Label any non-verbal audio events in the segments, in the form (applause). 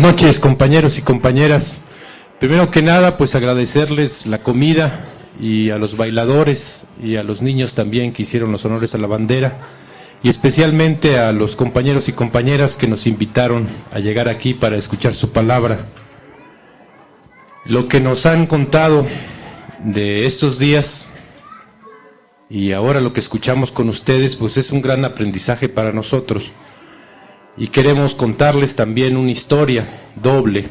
Buenas noches, compañeros y compañeras. Primero que nada, pues agradecerles la comida y a los bailadores y a los niños también que hicieron los honores a la bandera y especialmente a los compañeros y compañeras que nos invitaron a llegar aquí para escuchar su palabra. Lo que nos han contado de estos días y ahora lo que escuchamos con ustedes, pues es un gran aprendizaje para nosotros. Y queremos contarles también una historia doble,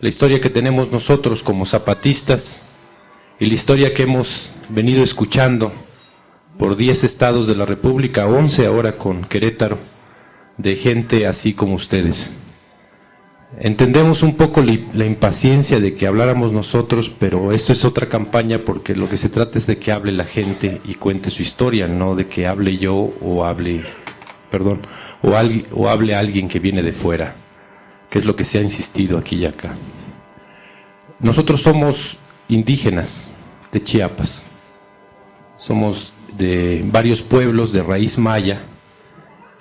la historia que tenemos nosotros como zapatistas y la historia que hemos venido escuchando por 10 estados de la República, 11 ahora con Querétaro, de gente así como ustedes. Entendemos un poco la impaciencia de que habláramos nosotros, pero esto es otra campaña porque lo que se trata es de que hable la gente y cuente su historia, no de que hable yo o hable, perdón, o, o hable alguien que viene de fuera, que es lo que se ha insistido aquí y acá. Nosotros somos indígenas de Chiapas, somos de varios pueblos de raíz maya,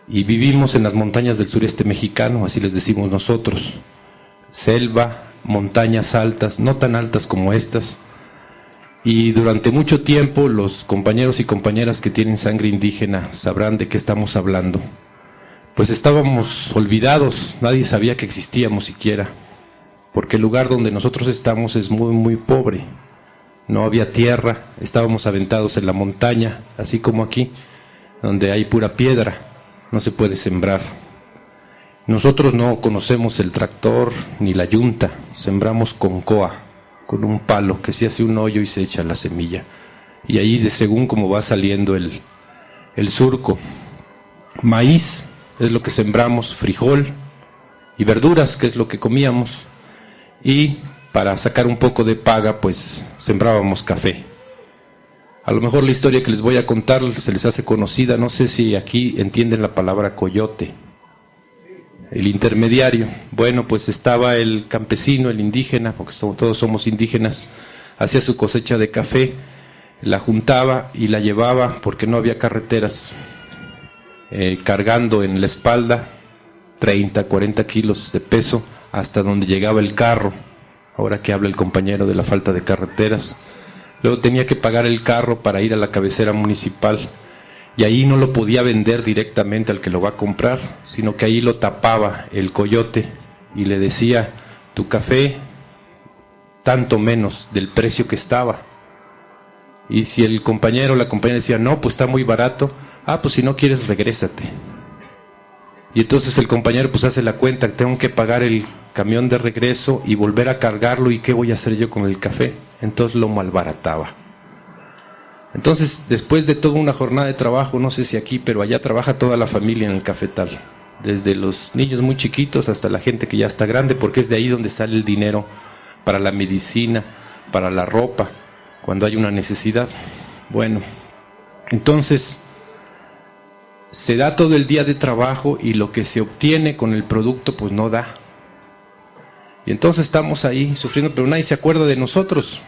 y vivimos en las montañas del sureste mexicano, así les decimos nosotros. Selva, montañas altas, no tan altas como estas. Y durante mucho tiempo los compañeros y compañeras que tienen sangre indígena sabrán de qué estamos hablando. Pues estábamos olvidados, nadie sabía que existíamos siquiera, porque el lugar donde nosotros estamos es muy, muy pobre. No había tierra, estábamos aventados en la montaña, así como aquí, donde hay pura piedra no se puede sembrar. Nosotros no conocemos el tractor ni la yunta, sembramos con coa, con un palo que se hace un hoyo y se echa la semilla. Y ahí, de según como va saliendo el, el surco, maíz es lo que sembramos, frijol y verduras, que es lo que comíamos. Y para sacar un poco de paga, pues sembrábamos café. A lo mejor la historia que les voy a contar se les hace conocida, no sé si aquí entienden la palabra coyote, el intermediario. Bueno, pues estaba el campesino, el indígena, porque todos somos indígenas, hacía su cosecha de café, la juntaba y la llevaba, porque no había carreteras, eh, cargando en la espalda 30, 40 kilos de peso hasta donde llegaba el carro. Ahora que habla el compañero de la falta de carreteras Luego tenía que pagar el carro para ir a la cabecera municipal y ahí no lo podía vender directamente al que lo va a comprar, sino que ahí lo tapaba el coyote y le decía, tu café tanto menos del precio que estaba. Y si el compañero o la compañera decía, no, pues está muy barato, ah, pues si no quieres, regrésate. Y entonces el compañero pues hace la cuenta, tengo que pagar el camión de regreso y volver a cargarlo y qué voy a hacer yo con el café. Entonces lo malbarataba. Entonces, después de toda una jornada de trabajo, no sé si aquí, pero allá trabaja toda la familia en el cafetal, desde los niños muy chiquitos hasta la gente que ya está grande, porque es de ahí donde sale el dinero para la medicina, para la ropa, cuando hay una necesidad. Bueno, entonces se da todo el día de trabajo y lo que se obtiene con el producto pues no da. Y entonces estamos ahí sufriendo, pero nadie se acuerda de nosotros.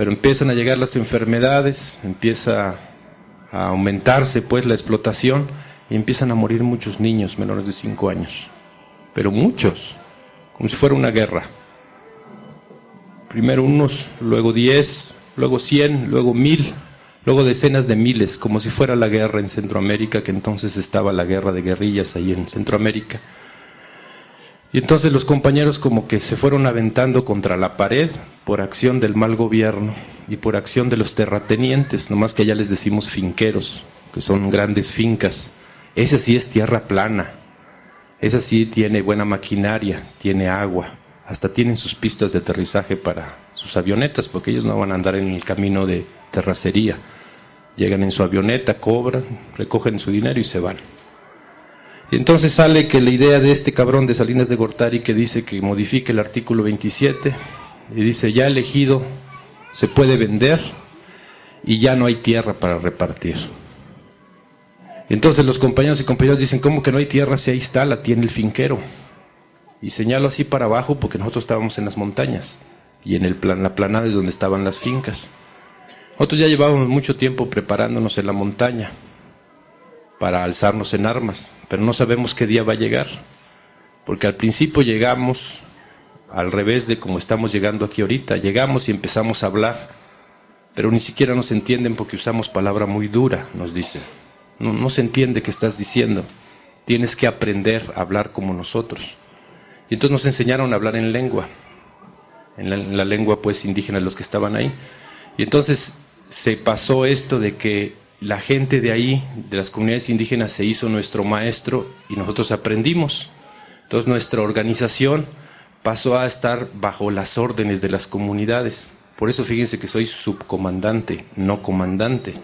Pero empiezan a llegar las enfermedades, empieza a aumentarse pues la explotación y empiezan a morir muchos niños menores de 5 años. Pero muchos, como si fuera una guerra. Primero unos, luego 10, luego 100, luego 1000 luego decenas de miles, como si fuera la guerra en Centroamérica, que entonces estaba la guerra de guerrillas ahí en Centroamérica. Y entonces los compañeros como que se fueron aventando contra la pared por acción del mal gobierno y por acción de los terratenientes, nomás que allá les decimos finqueros, que son grandes fincas. Esa sí es tierra plana, esa sí tiene buena maquinaria, tiene agua, hasta tienen sus pistas de aterrizaje para sus avionetas, porque ellos no van a andar en el camino de terracería. Llegan en su avioneta, cobran, recogen su dinero y se van. Y entonces sale que la idea de este cabrón de Salinas de Gortari que dice que modifique el artículo 27 y dice ya elegido se puede vender y ya no hay tierra para repartir. Entonces los compañeros y compañeras dicen, ¿cómo que no hay tierra si ahí está, la tiene el finquero? Y señalo así para abajo porque nosotros estábamos en las montañas y en el plan, la planada es donde estaban las fincas. Nosotros ya llevábamos mucho tiempo preparándonos en la montaña para alzarnos en armas, pero no sabemos qué día va a llegar, Porque al principio llegamos al revés de como estamos llegando aquí ahorita. Llegamos y empezamos a hablar, pero ni siquiera nos entienden porque usamos palabra muy dura, nos dicen. No, se entiende qué estás diciendo. Tienes que aprender a hablar como nosotros. Y entonces nos enseñaron a hablar en lengua, en la, en la lengua pues indígena de los que estaban ahí. Y entonces se pasó esto de que la gente de ahí, de las comunidades indígenas, se hizo nuestro maestro y nosotros aprendimos. Entonces nuestra organización pasó a estar bajo las órdenes de las comunidades. Por eso fíjense que soy subcomandante, no comandante.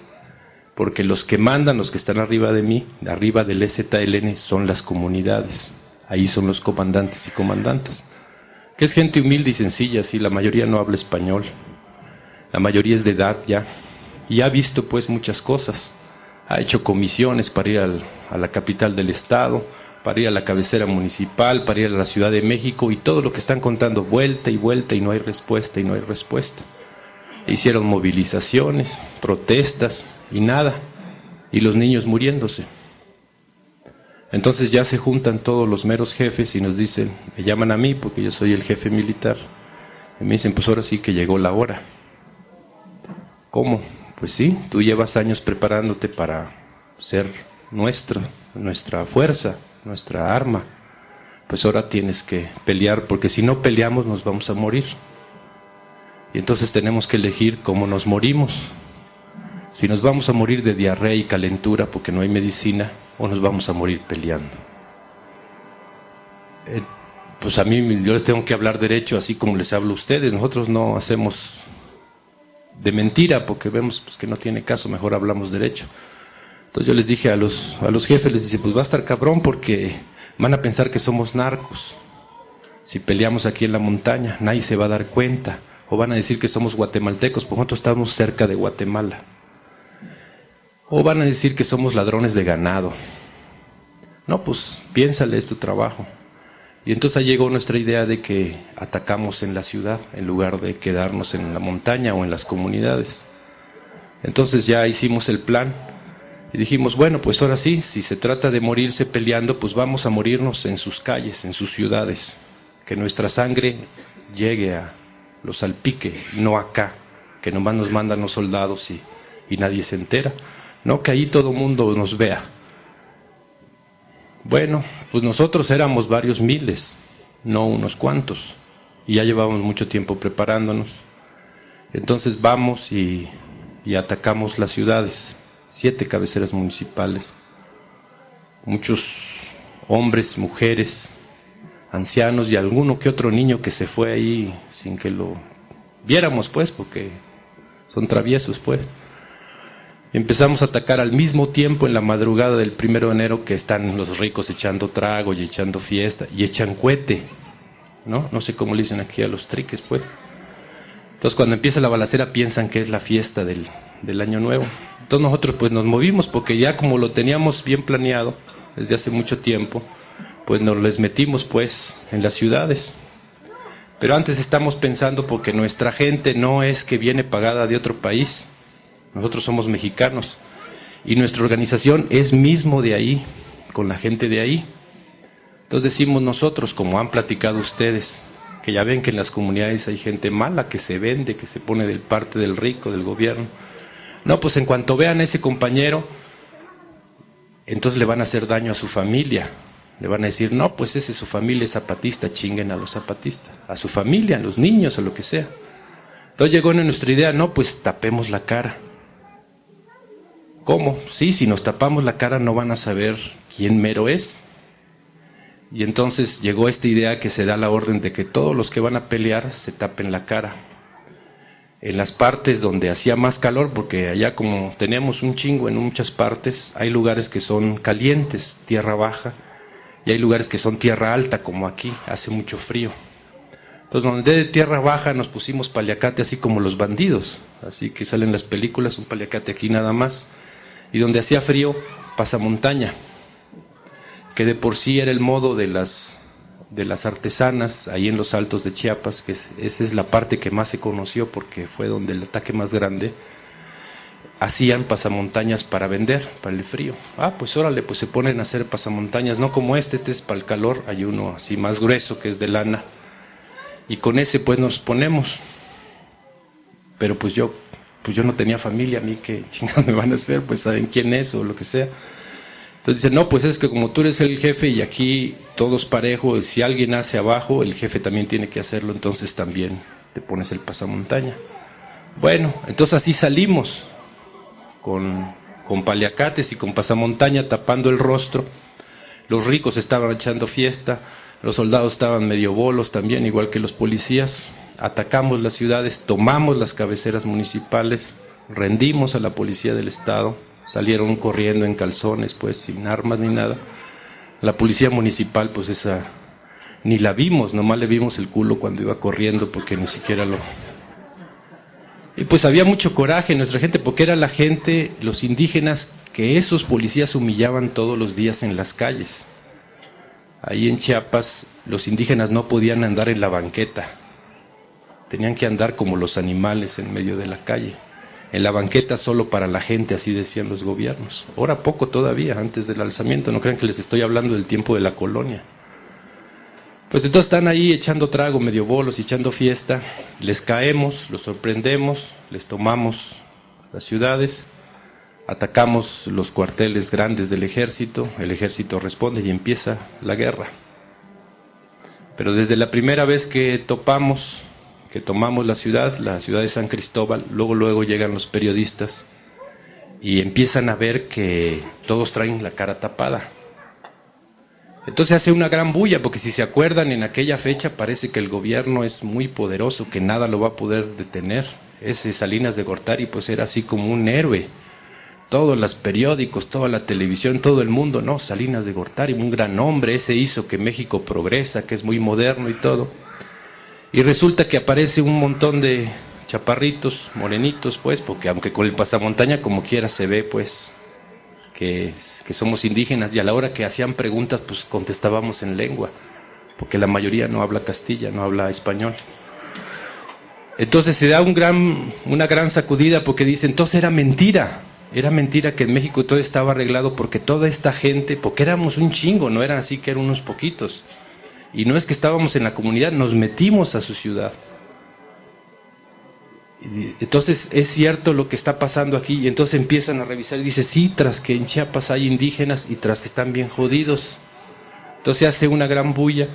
Porque los que mandan, los que están arriba de mí, arriba del EZLN, son las comunidades. Ahí son los comandantes y comandantes. Que es gente humilde y sencilla, sí, la mayoría no habla español. La mayoría es de edad ya. Y ha visto pues muchas cosas. Ha hecho comisiones para ir al, a la capital del estado, para ir a la cabecera municipal, para ir a la Ciudad de México y todo lo que están contando vuelta y vuelta y no hay respuesta y no hay respuesta. Hicieron movilizaciones, protestas y nada. Y los niños muriéndose. Entonces ya se juntan todos los meros jefes y nos dicen, me llaman a mí porque yo soy el jefe militar. Y me dicen, pues ahora sí que llegó la hora. ¿Cómo? Pues sí, tú llevas años preparándote para ser nuestra, nuestra fuerza, nuestra arma, pues ahora tienes que pelear, porque si no peleamos nos vamos a morir. Y entonces tenemos que elegir cómo nos morimos. Si nos vamos a morir de diarrea y calentura porque no hay medicina, o nos vamos a morir peleando. Eh, pues a mí yo les tengo que hablar derecho así como les hablo a ustedes. Nosotros no hacemos de mentira porque vemos pues, que no tiene caso, mejor hablamos derecho. Entonces yo les dije a los, a los jefes, les dije, pues va a estar cabrón porque van a pensar que somos narcos. Si peleamos aquí en la montaña, nadie se va a dar cuenta. O van a decir que somos guatemaltecos, porque nosotros estamos cerca de Guatemala. O van a decir que somos ladrones de ganado. No, pues piénsale, es tu trabajo. Y entonces llegó nuestra idea de que atacamos en la ciudad en lugar de quedarnos en la montaña o en las comunidades. Entonces ya hicimos el plan y dijimos, bueno, pues ahora sí, si se trata de morirse peleando, pues vamos a morirnos en sus calles, en sus ciudades, que nuestra sangre llegue a los salpique, no acá, que nomás nos mandan los soldados y, y nadie se entera, no que ahí todo mundo nos vea. Bueno, pues nosotros éramos varios miles, no unos cuantos, y ya llevábamos mucho tiempo preparándonos. Entonces vamos y, y atacamos las ciudades siete cabeceras municipales, muchos hombres, mujeres, ancianos y alguno que otro niño que se fue ahí sin que lo viéramos, pues, porque son traviesos, pues. Empezamos a atacar al mismo tiempo en la madrugada del primero de enero que están los ricos echando trago y echando fiesta y echan cohete, ¿no? No sé cómo le dicen aquí a los triques, pues. Entonces cuando empieza la balacera piensan que es la fiesta del, del año nuevo. Entonces nosotros pues nos movimos porque ya como lo teníamos bien planeado desde hace mucho tiempo, pues nos les metimos pues en las ciudades. Pero antes estamos pensando porque nuestra gente no es que viene pagada de otro país, nosotros somos mexicanos y nuestra organización es mismo de ahí, con la gente de ahí. Entonces decimos nosotros, como han platicado ustedes, que ya ven que en las comunidades hay gente mala que se vende, que se pone del parte del rico, del gobierno no, pues en cuanto vean a ese compañero, entonces le van a hacer daño a su familia. Le van a decir, no, pues ese su familia es zapatista, chinguen a los zapatistas, a su familia, a los niños, a lo que sea. Entonces llegó en nuestra idea, no, pues tapemos la cara. ¿Cómo? Sí, si nos tapamos la cara no van a saber quién mero es. Y entonces llegó esta idea que se da la orden de que todos los que van a pelear se tapen la cara en las partes donde hacía más calor, porque allá como tenemos un chingo en muchas partes, hay lugares que son calientes, tierra baja, y hay lugares que son tierra alta, como aquí, hace mucho frío. Entonces, donde de tierra baja nos pusimos paliacate así como los bandidos, así que salen las películas, un paliacate aquí nada más, y donde hacía frío, pasa montaña, que de por sí era el modo de las de las artesanas ahí en los altos de Chiapas, que esa es la parte que más se conoció porque fue donde el ataque más grande, hacían pasamontañas para vender, para el frío. Ah, pues órale, pues se ponen a hacer pasamontañas, no como este, este es para el calor, hay uno así más grueso que es de lana. Y con ese pues nos ponemos. Pero pues yo, pues yo no tenía familia, a mí qué (laughs) chingados me van a hacer, pues saben quién es o lo que sea. Entonces dice, no, pues es que como tú eres el jefe y aquí todos parejos, si alguien hace abajo, el jefe también tiene que hacerlo, entonces también te pones el pasamontaña. Bueno, entonces así salimos con, con paliacates y con pasamontaña tapando el rostro. Los ricos estaban echando fiesta, los soldados estaban medio bolos también, igual que los policías. Atacamos las ciudades, tomamos las cabeceras municipales, rendimos a la policía del Estado, salieron corriendo en calzones, pues sin armas ni nada. La policía municipal, pues esa, ni la vimos, nomás le vimos el culo cuando iba corriendo porque ni siquiera lo, y pues había mucho coraje en nuestra gente, porque era la gente, los indígenas, que esos policías humillaban todos los días en las calles. Ahí en Chiapas los indígenas no podían andar en la banqueta, tenían que andar como los animales en medio de la calle. En la banqueta solo para la gente, así decían los gobiernos. Ahora poco todavía, antes del alzamiento, no crean que les estoy hablando del tiempo de la colonia. Pues entonces están ahí echando trago, medio bolos, echando fiesta, les caemos, los sorprendemos, les tomamos las ciudades, atacamos los cuarteles grandes del ejército, el ejército responde y empieza la guerra. Pero desde la primera vez que topamos, tomamos la ciudad, la ciudad de San Cristóbal, luego luego llegan los periodistas y empiezan a ver que todos traen la cara tapada entonces hace una gran bulla, porque si se acuerdan, en aquella fecha parece que el gobierno es muy poderoso, que nada lo va a poder detener. Ese Salinas de Gortari pues era así como un héroe. Todos los periódicos, toda la televisión, todo el mundo, no, Salinas de Gortari, un gran hombre, ese hizo que México progresa, que es muy moderno y todo. Y resulta que aparece un montón de chaparritos, morenitos, pues, porque aunque con el pasamontaña como quiera se ve, pues, que, somos indígenas y a la hora que hacían preguntas pues contestábamos en lengua, porque la mayoría no habla castilla, no habla español. Entonces se da un gran, una gran sacudida porque dice, entonces era mentira, era mentira que en México todo estaba arreglado porque toda esta gente, porque éramos un chingo, no eran así que eran unos poquitos. Y no es que estábamos en la comunidad, nos metimos a su ciudad. Entonces es cierto lo que está pasando aquí y entonces empiezan a revisar y dice, sí, tras que en Chiapas hay indígenas y tras que están bien jodidos. Entonces hace una gran bulla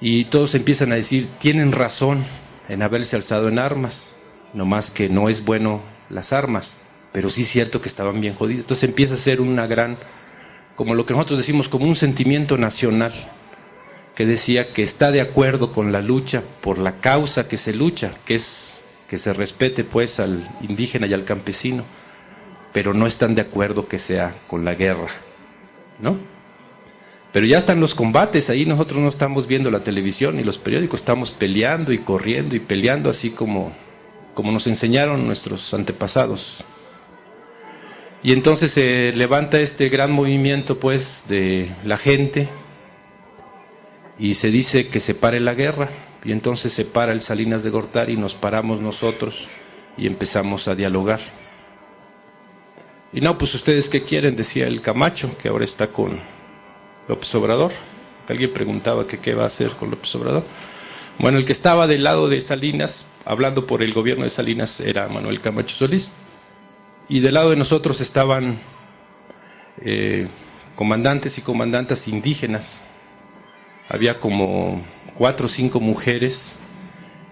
y todos empiezan a decir, tienen razón en haberse alzado en armas, no más que no es bueno las armas, pero sí es cierto que estaban bien jodidos. Entonces empieza a ser una gran, como lo que nosotros decimos, como un sentimiento nacional que decía que está de acuerdo con la lucha por la causa que se lucha, que es que se respete pues al indígena y al campesino, pero no están de acuerdo que sea con la guerra, ¿no? Pero ya están los combates, ahí nosotros no estamos viendo la televisión ni los periódicos, estamos peleando y corriendo y peleando así como, como nos enseñaron nuestros antepasados. Y entonces se levanta este gran movimiento pues de la gente y se dice que se pare la guerra y entonces se para el Salinas de Gortari y nos paramos nosotros y empezamos a dialogar. Y no, pues ustedes qué quieren, decía el Camacho, que ahora está con López Obrador. Alguien preguntaba qué va a hacer con López Obrador. Bueno, el que estaba del lado de Salinas, hablando por el gobierno de Salinas, era Manuel Camacho Solís. Y del lado de nosotros estaban eh, comandantes y comandantas indígenas. Había como cuatro o cinco mujeres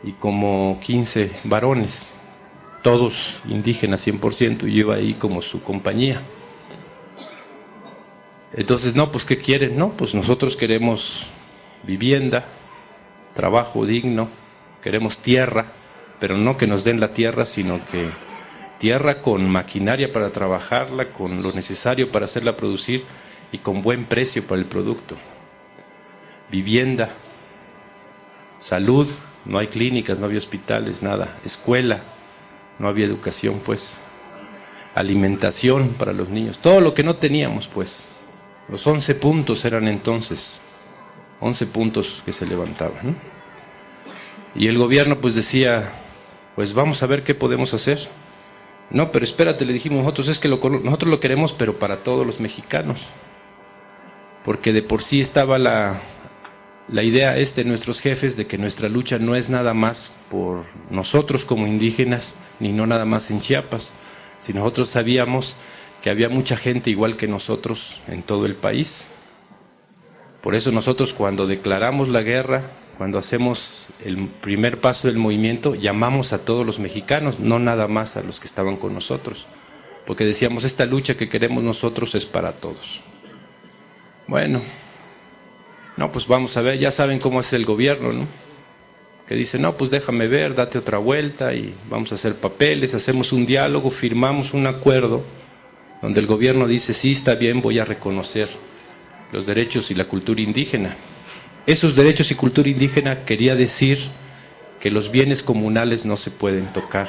y como 15 varones, todos indígenas 100%, y iba ahí como su compañía. Entonces, no, pues ¿qué quieren? No, pues nosotros queremos vivienda, trabajo digno, queremos tierra, pero no que nos den la tierra, sino que tierra con maquinaria para trabajarla, con lo necesario para hacerla producir y con buen precio para el producto. Vivienda, salud, no hay clínicas, no había hospitales, nada, escuela, no había educación, pues, alimentación para los niños, todo lo que no teníamos, pues. Los once puntos eran entonces, once puntos que se levantaban. Y el gobierno pues decía, pues vamos a ver qué podemos hacer. No, pero espérate, le dijimos nosotros, es que nosotros lo queremos, pero para todos los mexicanos. Porque de por sí estaba la, la idea este de nuestros jefes de que nuestra lucha no es nada más por nosotros como indígenas, ni no nada más en Chiapas, si nosotros sabíamos que había mucha gente igual que nosotros en todo el país. Por eso nosotros cuando declaramos la guerra, cuando hacemos el primer paso del movimiento, llamamos a todos los mexicanos, no nada más a los que estaban con nosotros, porque decíamos, esta lucha que queremos nosotros es para todos. Bueno, no, pues vamos a ver, ya saben cómo es el gobierno, ¿no? Que dice, no, pues déjame ver, date otra vuelta y vamos a hacer papeles, hacemos un diálogo, firmamos un acuerdo donde el gobierno dice, sí, está bien, voy a reconocer los derechos y la cultura indígena. Esos derechos y cultura indígena quería decir que los bienes comunales no se pueden tocar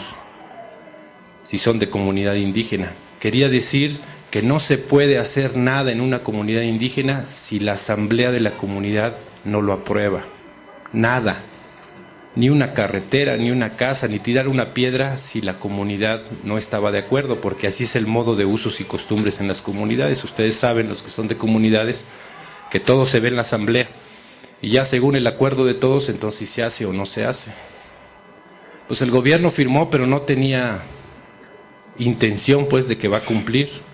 si son de comunidad indígena. Quería decir que no se puede hacer nada en una comunidad indígena si la asamblea de la comunidad no lo aprueba. Nada. Ni una carretera, ni una casa, ni tirar una piedra si la comunidad no estaba de acuerdo, porque así es el modo de usos y costumbres en las comunidades. Ustedes saben, los que son de comunidades, que todo se ve en la asamblea. Y ya según el acuerdo de todos, entonces se hace o no se hace. Pues el gobierno firmó, pero no tenía intención pues de que va a cumplir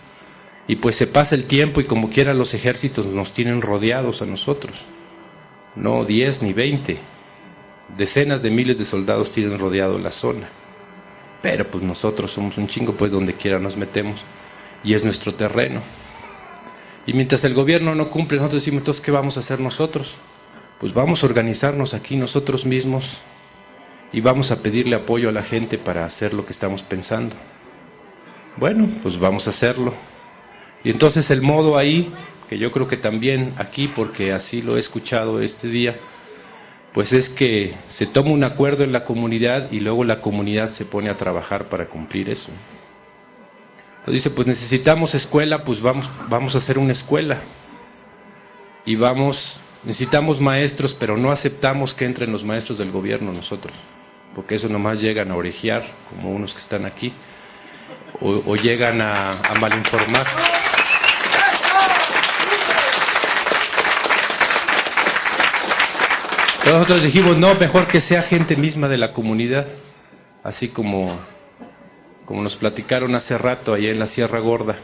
y pues se pasa el tiempo y como quiera los ejércitos nos tienen rodeados a nosotros. No 10 ni 20. Decenas de miles de soldados tienen rodeado la zona. Pero pues nosotros somos un chingo, pues donde quiera nos metemos. Y es nuestro terreno. Y mientras el gobierno no cumple, nosotros decimos, entonces, ¿qué vamos a hacer nosotros? Pues vamos a organizarnos aquí nosotros mismos y vamos a pedirle apoyo a la gente para hacer lo que estamos pensando. Bueno, pues vamos a hacerlo. Y entonces el modo ahí, que yo creo que también aquí, porque así lo he escuchado este día, pues es que se toma un acuerdo en la comunidad y luego la comunidad se pone a trabajar para cumplir eso. Entonces dice, pues necesitamos escuela, pues vamos, vamos a hacer una escuela. Y vamos, necesitamos maestros, pero no aceptamos que entren los maestros del gobierno nosotros, porque eso nomás llegan a orejear, como unos que están aquí, o, llegan a, a malinformar. Nosotros dijimos, no, mejor que sea gente misma de la comunidad, así como, como nos platicaron hace rato allá en la Sierra Gorda.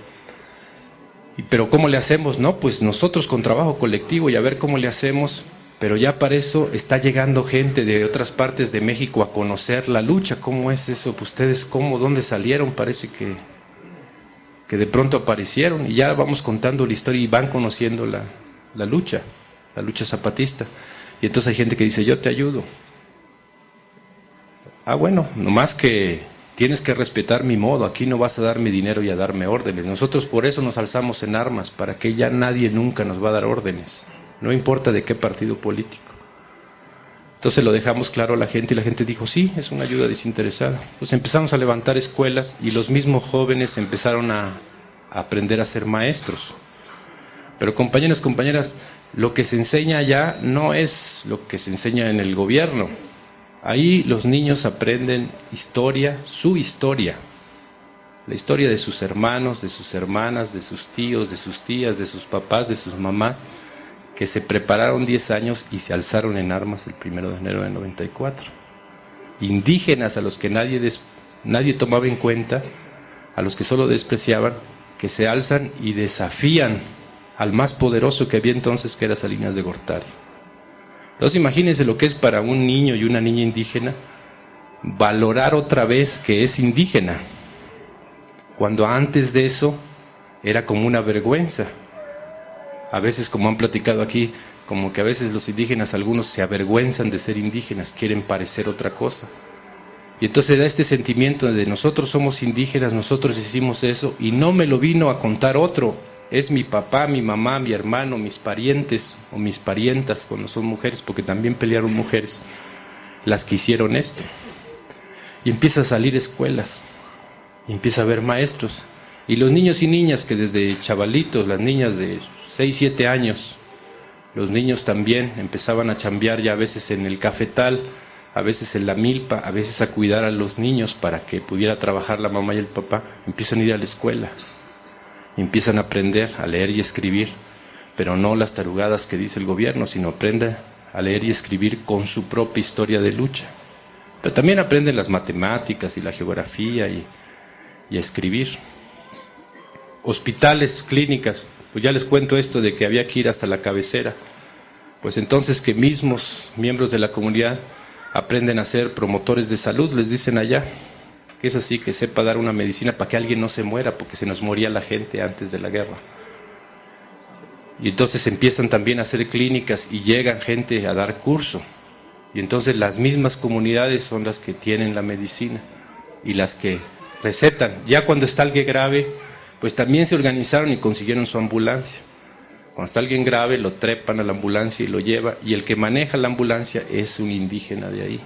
Y, pero ¿cómo le hacemos? No, pues nosotros con trabajo colectivo y a ver cómo le hacemos. Pero ya para eso está llegando gente de otras partes de México a conocer la lucha. ¿Cómo es eso? Pues ustedes, ¿cómo? ¿Dónde salieron? Parece que, que de pronto aparecieron y ya vamos contando la historia y van conociendo la, la lucha, la lucha zapatista. Y entonces hay gente que dice, yo te ayudo. Ah, bueno, nomás que tienes que respetar mi modo, aquí no vas a darme dinero y a darme órdenes. Nosotros por eso nos alzamos en armas, para que ya nadie nunca nos va a dar órdenes, no importa de qué partido político. Entonces lo dejamos claro a la gente y la gente dijo, sí, es una ayuda desinteresada. Entonces empezamos a levantar escuelas y los mismos jóvenes empezaron a, a aprender a ser maestros. Pero compañeros, compañeras, lo que se enseña allá no es lo que se enseña en el gobierno. Ahí los niños aprenden historia, su historia, la historia de sus hermanos, de sus hermanas, de sus tíos, de sus tías, de sus papás, de sus mamás, que se prepararon 10 años y se alzaron en armas el primero de enero de 94. Indígenas a los que nadie, nadie tomaba en cuenta, a los que solo despreciaban, que se alzan y desafían al más poderoso que había entonces, que era Salinas de Gortari. Entonces imagínense lo que es para un niño y una niña indígena valorar otra vez que es indígena, cuando antes de eso era como una vergüenza. A veces, como han platicado aquí, como que a veces los indígenas, algunos se avergüenzan de ser indígenas, quieren parecer otra cosa. Y entonces da este sentimiento de nosotros somos indígenas, nosotros hicimos eso, y no me lo vino a contar otro, es mi papá, mi mamá, mi hermano, mis parientes o mis parientas cuando son mujeres, porque también pelearon mujeres, las que hicieron esto. Y empieza a salir escuelas, empieza a haber maestros. Y los niños y niñas que desde chavalitos, las niñas de 6, 7 años, los niños también empezaban a chambear ya a veces en el cafetal, a veces en la milpa, a veces a cuidar a los niños para que pudiera trabajar la mamá y el papá, empiezan a ir a la escuela, empiezan a aprender a leer y escribir, pero no las tarugadas que dice el gobierno, sino aprenden a leer y escribir con su propia historia de lucha. Pero también aprenden las matemáticas y la geografía y, y a escribir. Hospitales, clínicas, pues ya les cuento esto de que había que ir hasta la cabecera. Pues entonces que mismos miembros de la comunidad aprenden a ser promotores de salud, les dicen allá, que es así, que sepa dar una medicina para que alguien no se muera, porque se nos moría la gente antes de la guerra. Y entonces empiezan también a hacer clínicas y llegan gente a dar curso. Y entonces las mismas comunidades son las que tienen la medicina y las que recetan. Ya cuando está alguien grave, pues también se organizaron y consiguieron su ambulancia. Cuando está alguien grave, lo trepan a la ambulancia y lo lleva, y el que maneja la ambulancia es un indígena de ahí.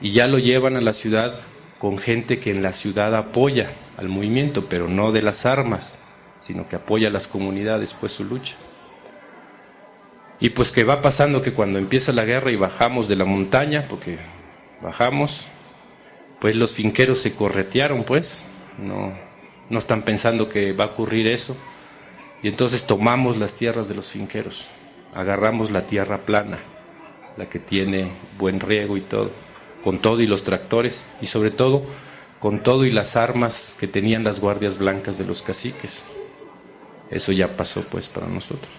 Y ya lo llevan a la ciudad con gente que en la ciudad apoya al movimiento, pero no de las armas, sino que apoya a las comunidades, pues su lucha. Y pues que va pasando que cuando empieza la guerra y bajamos de la montaña, porque bajamos, pues los finqueros se corretearon, pues, no, no están pensando que va a ocurrir eso. Y entonces tomamos las tierras de los finqueros, agarramos la tierra plana, la que tiene buen riego y todo, con todo y los tractores, y sobre todo con todo y las armas que tenían las guardias blancas de los caciques. Eso ya pasó pues para nosotros.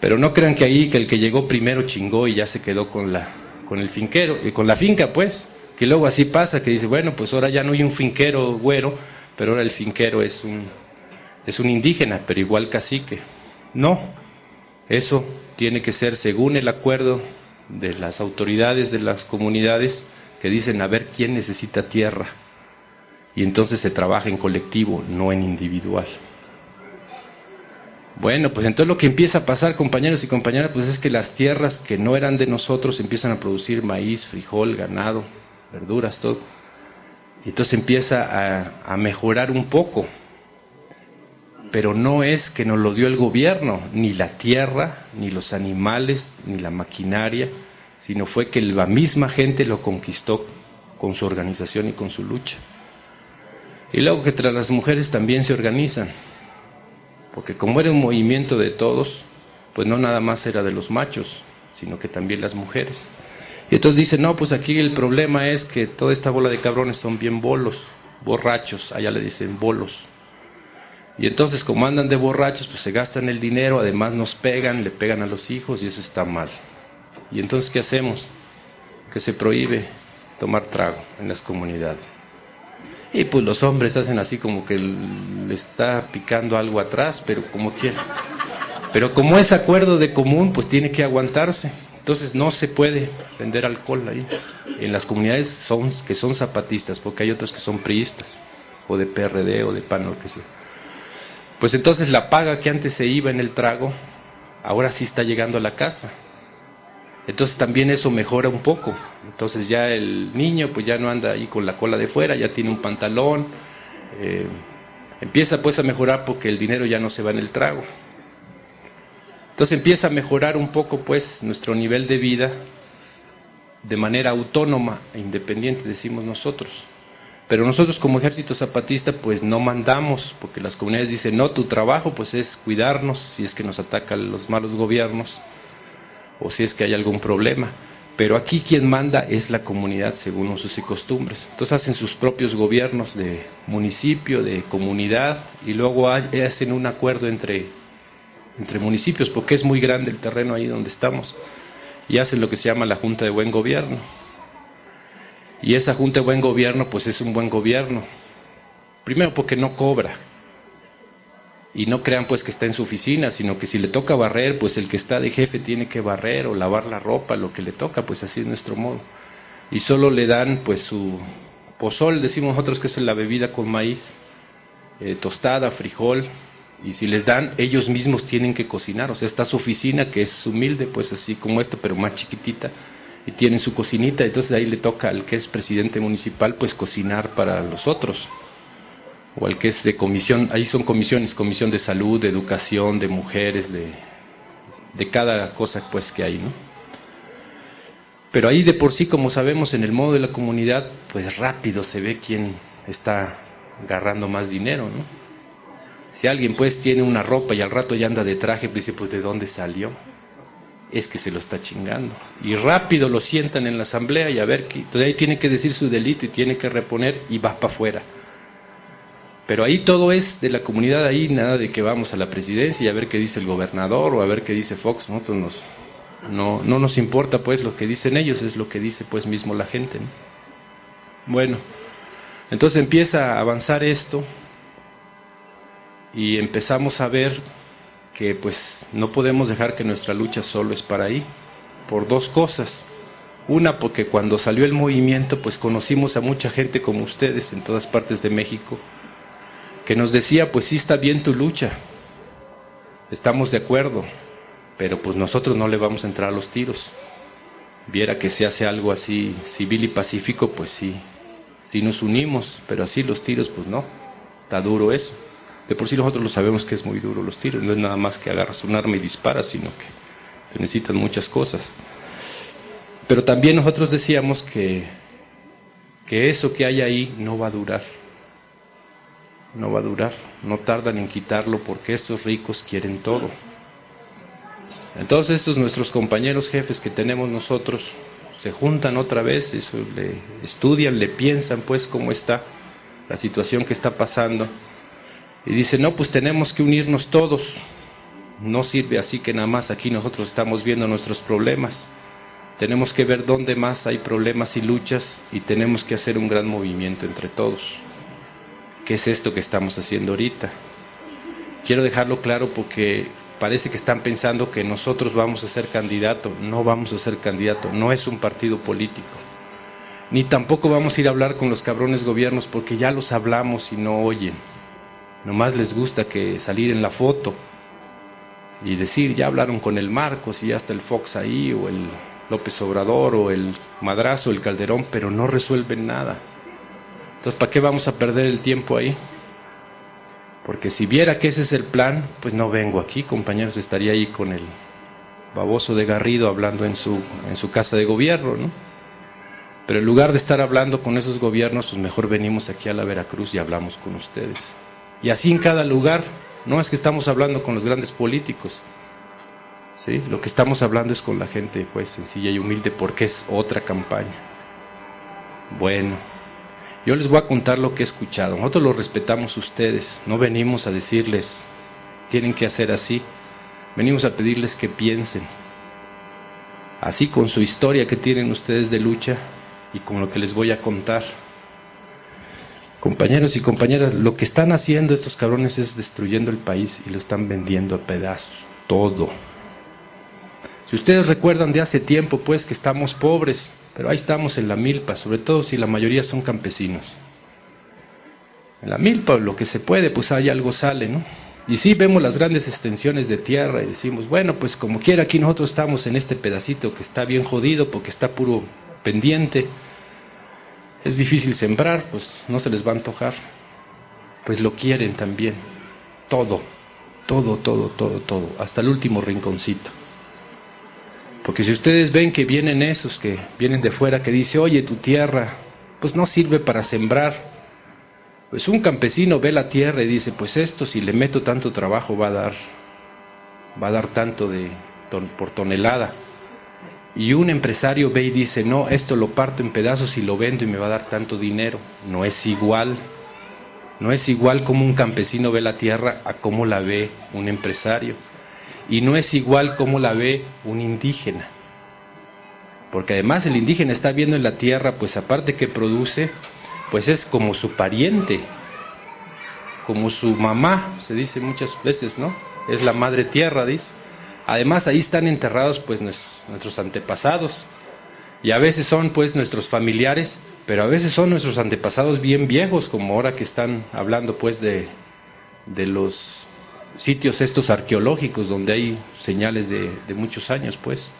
Pero no crean que ahí que el que llegó primero chingó y ya se quedó con la con el finquero y con la finca pues, que luego así pasa que dice, bueno, pues ahora ya no hay un finquero güero, pero ahora el finquero es un es un indígena, pero igual cacique. No, eso tiene que ser según el acuerdo de las autoridades de las comunidades que dicen a ver quién necesita tierra. Y entonces se trabaja en colectivo, no en individual. Bueno, pues entonces lo que empieza a pasar, compañeros y compañeras, pues es que las tierras que no eran de nosotros empiezan a producir maíz, frijol, ganado, verduras, todo. Y entonces empieza a, a mejorar un poco pero no es que nos lo dio el gobierno, ni la tierra, ni los animales, ni la maquinaria, sino fue que la misma gente lo conquistó con su organización y con su lucha. Y luego que tras las mujeres también se organizan, porque como era un movimiento de todos, pues no nada más era de los machos, sino que también las mujeres. Y entonces dicen, no, pues aquí el problema es que toda esta bola de cabrones son bien bolos, borrachos, allá le dicen bolos. Y entonces como andan de borrachos, pues se gastan el dinero, además nos pegan, le pegan a los hijos y eso está mal. Y entonces, ¿qué hacemos? Que se prohíbe tomar trago en las comunidades. Y pues los hombres hacen así como que le está picando algo atrás, pero como quiera. Pero como es acuerdo de común, pues tiene que aguantarse. Entonces no se puede vender alcohol ahí. En las comunidades son, que son zapatistas, porque hay otros que son priistas, o de PRD, o de PAN, o lo que sea. Pues entonces la paga que antes se iba en el trago, ahora sí está llegando a la casa. Entonces también eso mejora un poco. Entonces ya el niño pues ya no anda ahí con la cola de fuera, ya tiene un pantalón. Eh, empieza pues a mejorar porque el dinero ya no se va en el trago. Entonces empieza a mejorar un poco pues nuestro nivel de vida de manera autónoma e independiente, decimos nosotros. Pero nosotros como ejército zapatista pues no mandamos, porque las comunidades dicen, no, tu trabajo pues es cuidarnos si es que nos atacan los malos gobiernos o si es que hay algún problema. Pero aquí quien manda es la comunidad según usos y costumbres. Entonces hacen sus propios gobiernos de municipio, de comunidad, y luego hacen un acuerdo entre, entre municipios, porque es muy grande el terreno ahí donde estamos, y hacen lo que se llama la Junta de Buen Gobierno y esa Junta de Buen Gobierno, pues es un buen gobierno. Primero porque no cobra. Y no crean pues que está en su oficina, sino que si le toca barrer, pues el que está de jefe tiene que barrer o lavar la ropa, lo que le toca, pues así es nuestro modo. Y solo le dan pues su pozol, decimos nosotros que es la bebida con maíz, eh, tostada, frijol, y si les dan, ellos mismos tienen que cocinar. O sea, está su oficina, que es humilde, pues así como esta, pero más chiquitita y tiene su cocinita, entonces ahí le toca al que es presidente municipal pues cocinar para los otros. O al que es de comisión, ahí son comisiones, comisión de salud, de educación, de mujeres, de, de cada cosa pues que hay, ¿no? Pero ahí de por sí, como sabemos, en el modo de la comunidad, pues rápido se ve quién está agarrando más dinero, ¿no? Si alguien pues tiene una ropa y al rato ya anda de traje, pues dice, pues ¿de dónde salió? Es que se lo está chingando. Y rápido lo sientan en la asamblea y a ver, entonces ahí tiene que decir su delito y tiene que reponer y va para afuera. Pero ahí todo es de la comunidad, ahí nada de que vamos a la presidencia y a ver qué dice el gobernador o a ver qué dice Fox, nosotros nos, no, no nos importa pues lo que dicen ellos, es lo que dice pues mismo la gente. Bueno, entonces empieza a avanzar esto y empezamos a ver que pues no podemos dejar que nuestra lucha solo es para ahí, por dos cosas. Una, porque cuando salió el movimiento, pues conocimos a mucha gente como ustedes en todas partes de México, que nos decía, pues sí está bien tu lucha, estamos de acuerdo, pero pues nosotros no le vamos a entrar a los tiros. Viera que se hace algo así civil y pacífico, pues sí, sí nos unimos, pero así los tiros, pues no, está duro eso. De por sí nosotros lo sabemos que es muy duro los tiros, no es nada más que agarras un arma y disparas, sino que se necesitan muchas cosas. Pero también nosotros decíamos que, que eso que hay ahí no va a durar, no va a durar, no tardan en quitarlo porque estos ricos quieren todo. Entonces estos nuestros compañeros jefes que tenemos nosotros se juntan otra vez, eso le estudian, le piensan pues cómo está la situación que está pasando y dicen, no, pues tenemos que unirnos todos. No sirve así que nada más aquí nosotros estamos viendo nuestros problemas. Tenemos que ver dónde más hay problemas y luchas y tenemos que hacer un gran movimiento entre todos. ¿Qué es esto que estamos haciendo ahorita? Quiero dejarlo claro porque parece que están pensando que nosotros vamos a ser candidato, no vamos a ser candidato, no es un partido político. Ni tampoco vamos a ir a hablar con los cabrones gobiernos porque ya los hablamos y no oyen. Nomás les gusta que salir en la foto y decir, ya hablaron con el Marcos y ya está el Fox ahí o el López Obrador o el Madrazo, el Calderón, pero no resuelven nada. Entonces, ¿para qué vamos a perder el tiempo ahí? Porque si viera que ese es el plan, pues no vengo aquí, compañeros, estaría ahí con el baboso de Garrido hablando en su, en su casa de gobierno, ¿no? Pero en lugar de estar hablando con esos gobiernos, pues mejor venimos aquí a la Veracruz y hablamos con ustedes. Y así en cada lugar, no es que estamos hablando con los grandes políticos, ¿sí? Lo que estamos hablando es con la gente, pues, sencilla y humilde, porque es otra campaña. Bueno, yo les voy a contar lo que he escuchado. Nosotros lo respetamos ustedes. No venimos a decirles, tienen que hacer así. Venimos a pedirles que piensen. Así con su historia que tienen ustedes de lucha y con lo que les voy a contar. Compañeros y compañeras, lo que están haciendo estos cabrones es destruyendo el país y lo están vendiendo a pedazos. Todo. Si ustedes recuerdan de hace tiempo, pues que estamos pobres, pero ahí estamos en la milpa, sobre todo si la mayoría son campesinos. En la milpa lo que se puede, pues ahí algo sale, ¿no? Y sí vemos las grandes extensiones de tierra y decimos, bueno, pues como quiera aquí nosotros estamos en este pedacito que está bien jodido porque está puro pendiente. Es difícil sembrar, pues no se les va a antojar. Pues lo quieren también. Todo, todo, todo, todo, todo, hasta el último rinconcito. Porque si ustedes ven que vienen esos que vienen de fuera, que dice, oye, tu tierra, pues no sirve para sembrar. Pues un campesino ve la tierra y dice, pues esto si le meto tanto trabajo va a dar, va a dar tanto de, por tonelada. Y un empresario ve y dice, no, esto lo parto en pedazos y lo vendo y me va a dar tanto dinero. No es igual. No es igual como un campesino ve la tierra a cómo la ve un empresario y no es igual como la ve un indígena. Porque además el indígena está viendo en la tierra, pues aparte que produce, pues es como su pariente, como su mamá, se dice muchas veces, ¿no? Es la madre tierra, dice. Además ahí están enterrados pues nuestros antepasados. Y a veces son pues nuestros familiares, pero a veces son nuestros antepasados bien viejos, como ahora que están hablando pues de, de los sitios estos arqueológicos donde hay señales de, muchos años, pues.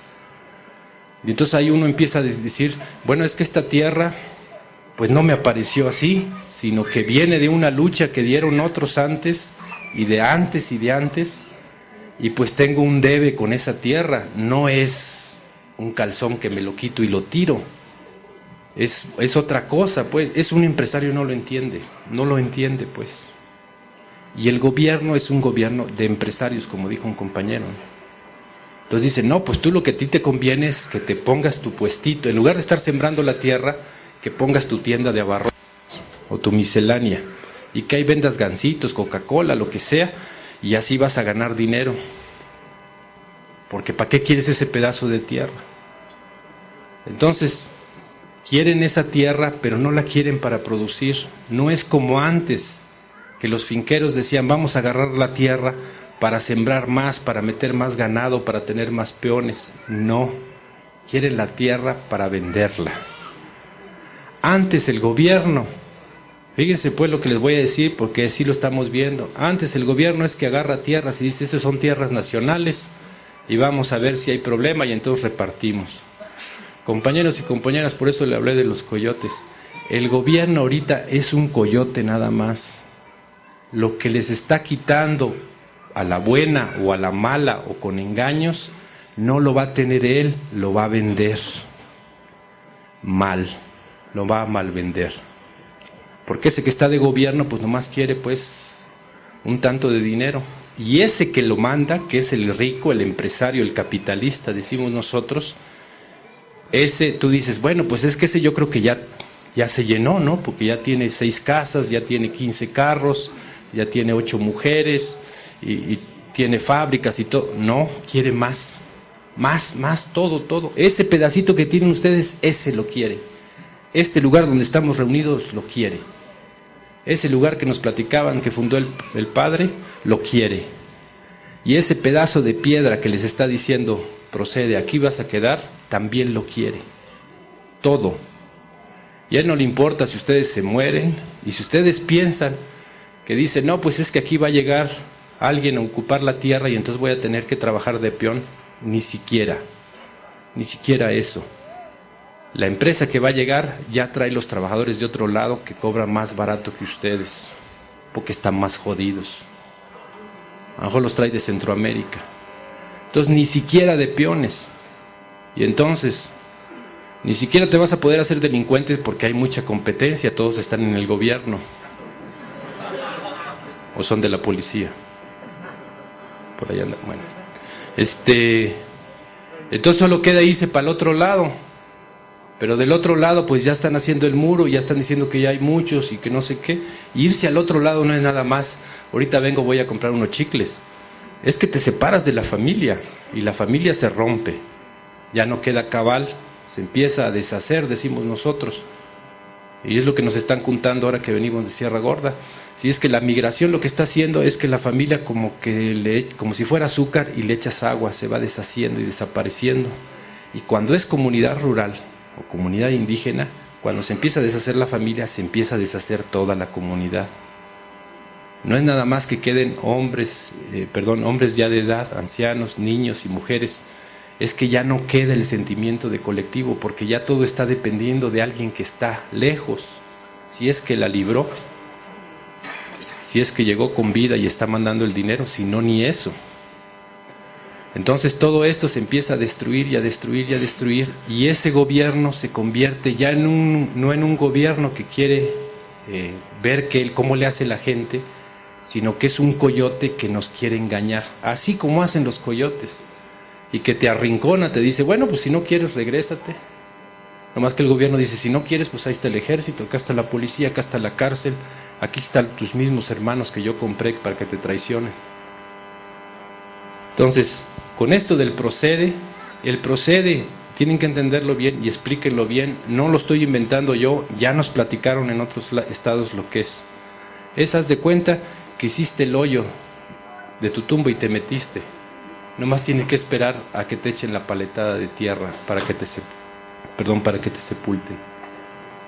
Y entonces ahí uno empieza a decir, bueno, es que esta tierra, pues no me apareció así, sino que viene de una lucha que dieron otros antes, y de antes y de antes, y pues tengo un debe con esa tierra, no es un calzón que me lo quito y lo tiro. Es, es otra cosa, pues. Es un empresario, no lo entiende. No lo entiende, pues. Y el gobierno es un gobierno de empresarios, como dijo un compañero. Entonces dice, no, pues tú lo que a ti te conviene es que te pongas tu puestito. En lugar de estar sembrando la tierra, que pongas tu tienda de abarrotes o tu miscelánea. Y que ahí vendas gancitos, Coca-Cola, lo que sea, y así vas a ganar dinero. Porque ¿para qué quieres ese pedazo de tierra? Entonces, quieren esa tierra, pero no la quieren para producir. No es como antes, que los finqueros decían, vamos a agarrar la tierra para sembrar más, para meter más ganado, para tener más peones. No, quieren la tierra para venderla. Antes el gobierno, fíjense pues lo que les voy a decir, porque así lo estamos viendo. Antes el gobierno es que agarra tierras y dice, esas son tierras nacionales y vamos a ver si hay problema y entonces repartimos. Compañeros y compañeras, por eso le hablé de los coyotes. El gobierno ahorita es un coyote nada más. Lo que les está quitando a la buena o a la mala o con engaños, no lo va a tener él, lo va a vender mal, lo va a mal vender. Porque ese que está de gobierno, pues nomás quiere pues un tanto de dinero. Y ese que lo manda, que es el rico, el empresario, el capitalista, decimos nosotros, ese tú dices, bueno, pues es que ese yo creo que ya, ya se llenó, ¿no? Porque ya tiene seis casas, ya tiene quince carros, ya tiene ocho mujeres y, tiene fábricas y todo. No, quiere más, más, más, todo, todo. Ese pedacito que tienen ustedes, ese lo quiere. Este lugar donde estamos reunidos lo quiere. Ese lugar que nos platicaban que fundó el, el Padre, lo quiere. Y ese pedazo de piedra que les está diciendo, procede, aquí vas a quedar, también lo quiere. Todo. Y a él no le importa si ustedes se mueren y si ustedes piensan que dice, no, pues es que aquí va a llegar alguien a ocupar la tierra y entonces voy a tener que trabajar de peón. Ni siquiera, ni siquiera eso. La empresa que va a llegar ya trae los trabajadores de otro lado que cobran más barato que ustedes, porque están más jodidos. A lo mejor los trae de Centroamérica. Entonces, ni siquiera de peones. Y entonces, ni siquiera te vas a poder hacer delincuente porque hay mucha competencia, todos están en el gobierno o son de la policía. Por allá anda. Bueno. Este. Entonces solo queda irse para el otro lado. Pero del otro lado, pues ya están haciendo el muro, ya están diciendo que ya hay muchos y que no sé qué. irse al otro lado no es nada más. Ahorita vengo, voy a comprar unos chicles. Es que te separas de la familia y la familia se rompe. Ya no queda cabal, se empieza a deshacer, decimos nosotros. Y es lo que nos están contando ahora que venimos de Sierra Gorda. Si es que la migración lo que está haciendo es que la familia como que le, como si fuera azúcar y le echas agua, se va deshaciendo y desapareciendo. Y cuando es comunidad rural o comunidad indígena, cuando se empieza a deshacer la familia, se empieza a deshacer toda la comunidad. No es nada más que queden hombres, eh, perdón, hombres ya de edad, ancianos, niños y mujeres. Es que ya no queda el sentimiento de colectivo, porque ya todo está dependiendo de alguien que está lejos. Si es que la libró, si es que llegó con vida y está mandando el dinero, si no, ni eso. Entonces todo esto se empieza a destruir y a destruir y a destruir y ese gobierno se convierte ya en un, no en un gobierno que quiere eh, ver que, cómo le hace la gente, sino que es un coyote que nos quiere engañar, así como hacen los coyotes, y que te arrincona, te dice, bueno, pues si no quieres, regrésate. Nomás que el gobierno dice, si no quieres, pues ahí está el ejército, acá está la policía, acá está la cárcel, aquí están tus mismos hermanos que yo compré para que te traicionen. Entonces, con esto del procede, el procede, tienen que entenderlo bien y explíquenlo bien, no lo estoy inventando yo, ya nos platicaron en otros estados lo que es. Esas de cuenta que hiciste el hoyo de tu tumba y te metiste. Nomás tienes que esperar a que te echen la paletada de tierra para que te, perdón, para que te sepulten.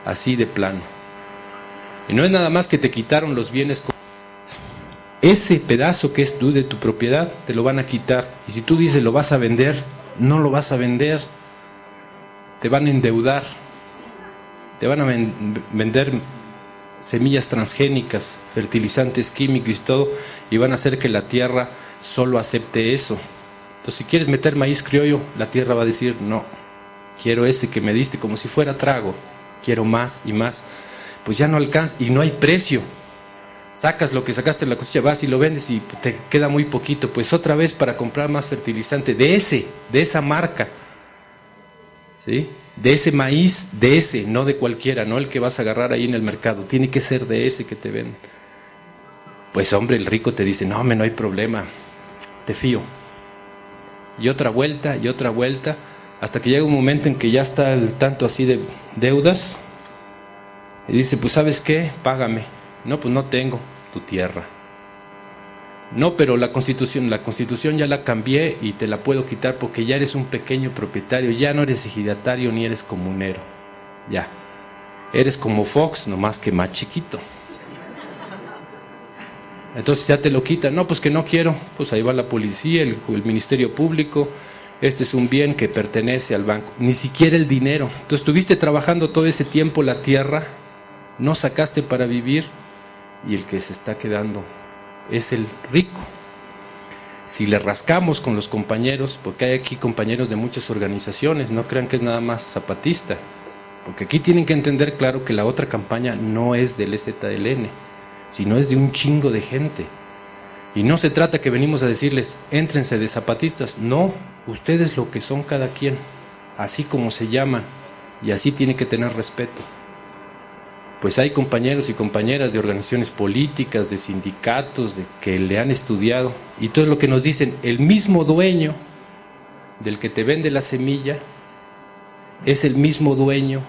Así de plano. Y no es nada más que te quitaron los bienes. Ese pedazo que es tú de tu propiedad, te lo van a quitar. Y si tú dices lo vas a vender, no lo vas a vender. Te van a endeudar. Te van a vender semillas transgénicas, fertilizantes químicos y todo, y van a hacer que la tierra solo acepte eso. Entonces, si quieres meter maíz criollo, la tierra va a decir no, quiero ese que me diste como si fuera trago, quiero más y más. Pues ya no alcanza y no hay precio. Sacas lo que sacaste en la cosecha, vas y lo vendes y te queda muy poquito. Pues otra vez para comprar más fertilizante de ese, de esa marca. ¿Sí? De ese maíz, de ese, no de cualquiera, no el que vas a agarrar ahí en el mercado. Tiene que ser de ese que te venden. Pues hombre, el rico te dice, no, me no hay problema, te fío. Y otra vuelta, y otra vuelta, hasta que llega un momento en que ya está el tanto así de deudas, y dice, pues sabes qué, págame. No, pues no tengo tu tierra. No, pero la constitución, la constitución ya la cambié y te la puedo quitar porque ya eres un pequeño propietario, ya no eres ejidatario ni eres comunero. Ya. Eres como Fox, nomás que más chiquito. Entonces ya te lo quitan. No, pues que no quiero. Pues ahí va la policía, el, Ministerio Público. Este es un bien que pertenece al banco. Ni siquiera el dinero. Entonces estuviste trabajando todo ese tiempo la tierra, no sacaste para vivir y el que se está quedando es el rico. Si le rascamos con los compañeros, porque hay aquí compañeros de muchas organizaciones, no crean que es nada más zapatista, porque aquí tienen que entender claro que la otra campaña no es del EZLN sino es de un chingo de gente. Y no se trata que venimos a decirles, éntrense de zapatistas. No, ustedes lo que son cada quien, así como se llaman, y así tiene que tener respeto. Pues hay compañeros y compañeras de organizaciones políticas, de sindicatos, de que le han estudiado, y todo lo que nos dicen, el mismo dueño del que te vende la semilla es el mismo dueño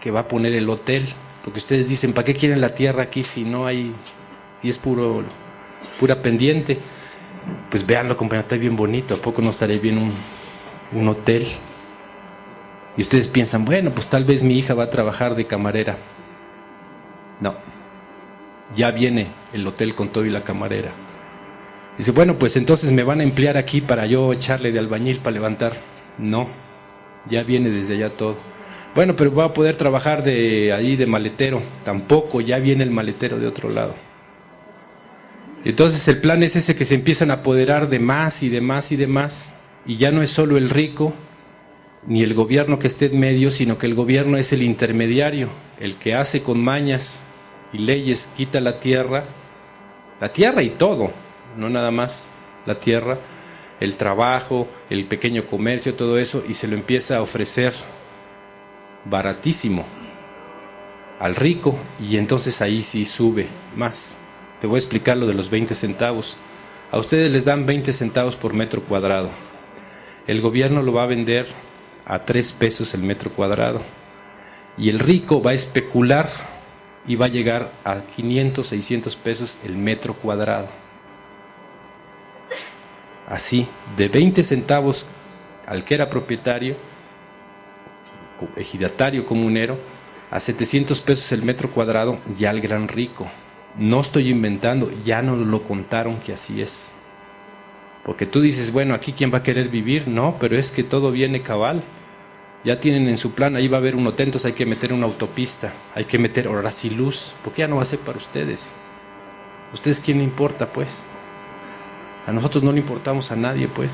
que va a poner el hotel porque ustedes dicen, ¿para qué quieren la tierra aquí si no hay, si es puro, pura pendiente? Pues véanlo, compañero, está bien bonito. ¿A poco no estaría bien un, un hotel? Y ustedes piensan, bueno, pues tal vez mi hija va a trabajar de camarera. No, ya viene el hotel con todo y la camarera. Dice, bueno, pues entonces me van a emplear aquí para yo echarle de albañil para levantar. No, ya viene desde allá todo. Bueno, pero va a poder trabajar de ahí de maletero. Tampoco, ya viene el maletero de otro lado. Entonces el plan es ese que se empiezan a apoderar de más y de más y de más. Y ya no es solo el rico ni el gobierno que esté en medio, sino que el gobierno es el intermediario, el que hace con mañas y leyes, quita la tierra, la tierra y todo, no nada más la tierra, el trabajo, el pequeño comercio, todo eso, y se lo empieza a ofrecer baratísimo al rico y entonces ahí sí sube más. Te voy a explicar lo de los 20 centavos. A ustedes les dan 20 centavos por metro cuadrado. El gobierno lo va a vender a 3 pesos el metro cuadrado. Y el rico va a especular y va a llegar a 500, 600 pesos el metro cuadrado. Así, de 20 centavos al que era propietario, ejidatario comunero a 700 pesos el metro cuadrado ya al gran rico. No estoy inventando, ya nos lo contaron que así es. Porque tú dices, bueno, aquí quién va a querer vivir, no, pero es que todo viene cabal. Ya tienen en su plan, ahí va a haber un hotel, entonces hay que meter una autopista, hay que meter horas y luz, porque ya no va a ser para ustedes. ¿Ustedes quién le importa, pues? A nosotros no le importamos a nadie, pues.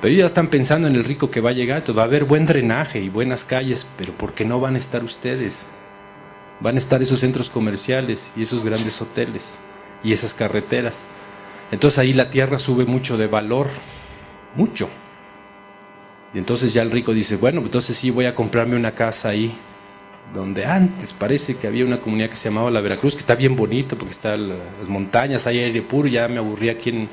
Pero ellos ya están pensando en el rico que va a llegar, va a haber buen drenaje y buenas calles, pero ¿por qué no van a estar ustedes? Van a estar esos centros comerciales y esos grandes hoteles y esas carreteras. Entonces ahí la tierra sube mucho de valor, mucho. Y entonces ya el rico dice, bueno, entonces sí voy a comprarme una casa ahí, donde antes parece que había una comunidad que se llamaba La Veracruz, que está bien bonito porque están las montañas, hay aire puro, ya me aburrí aquí en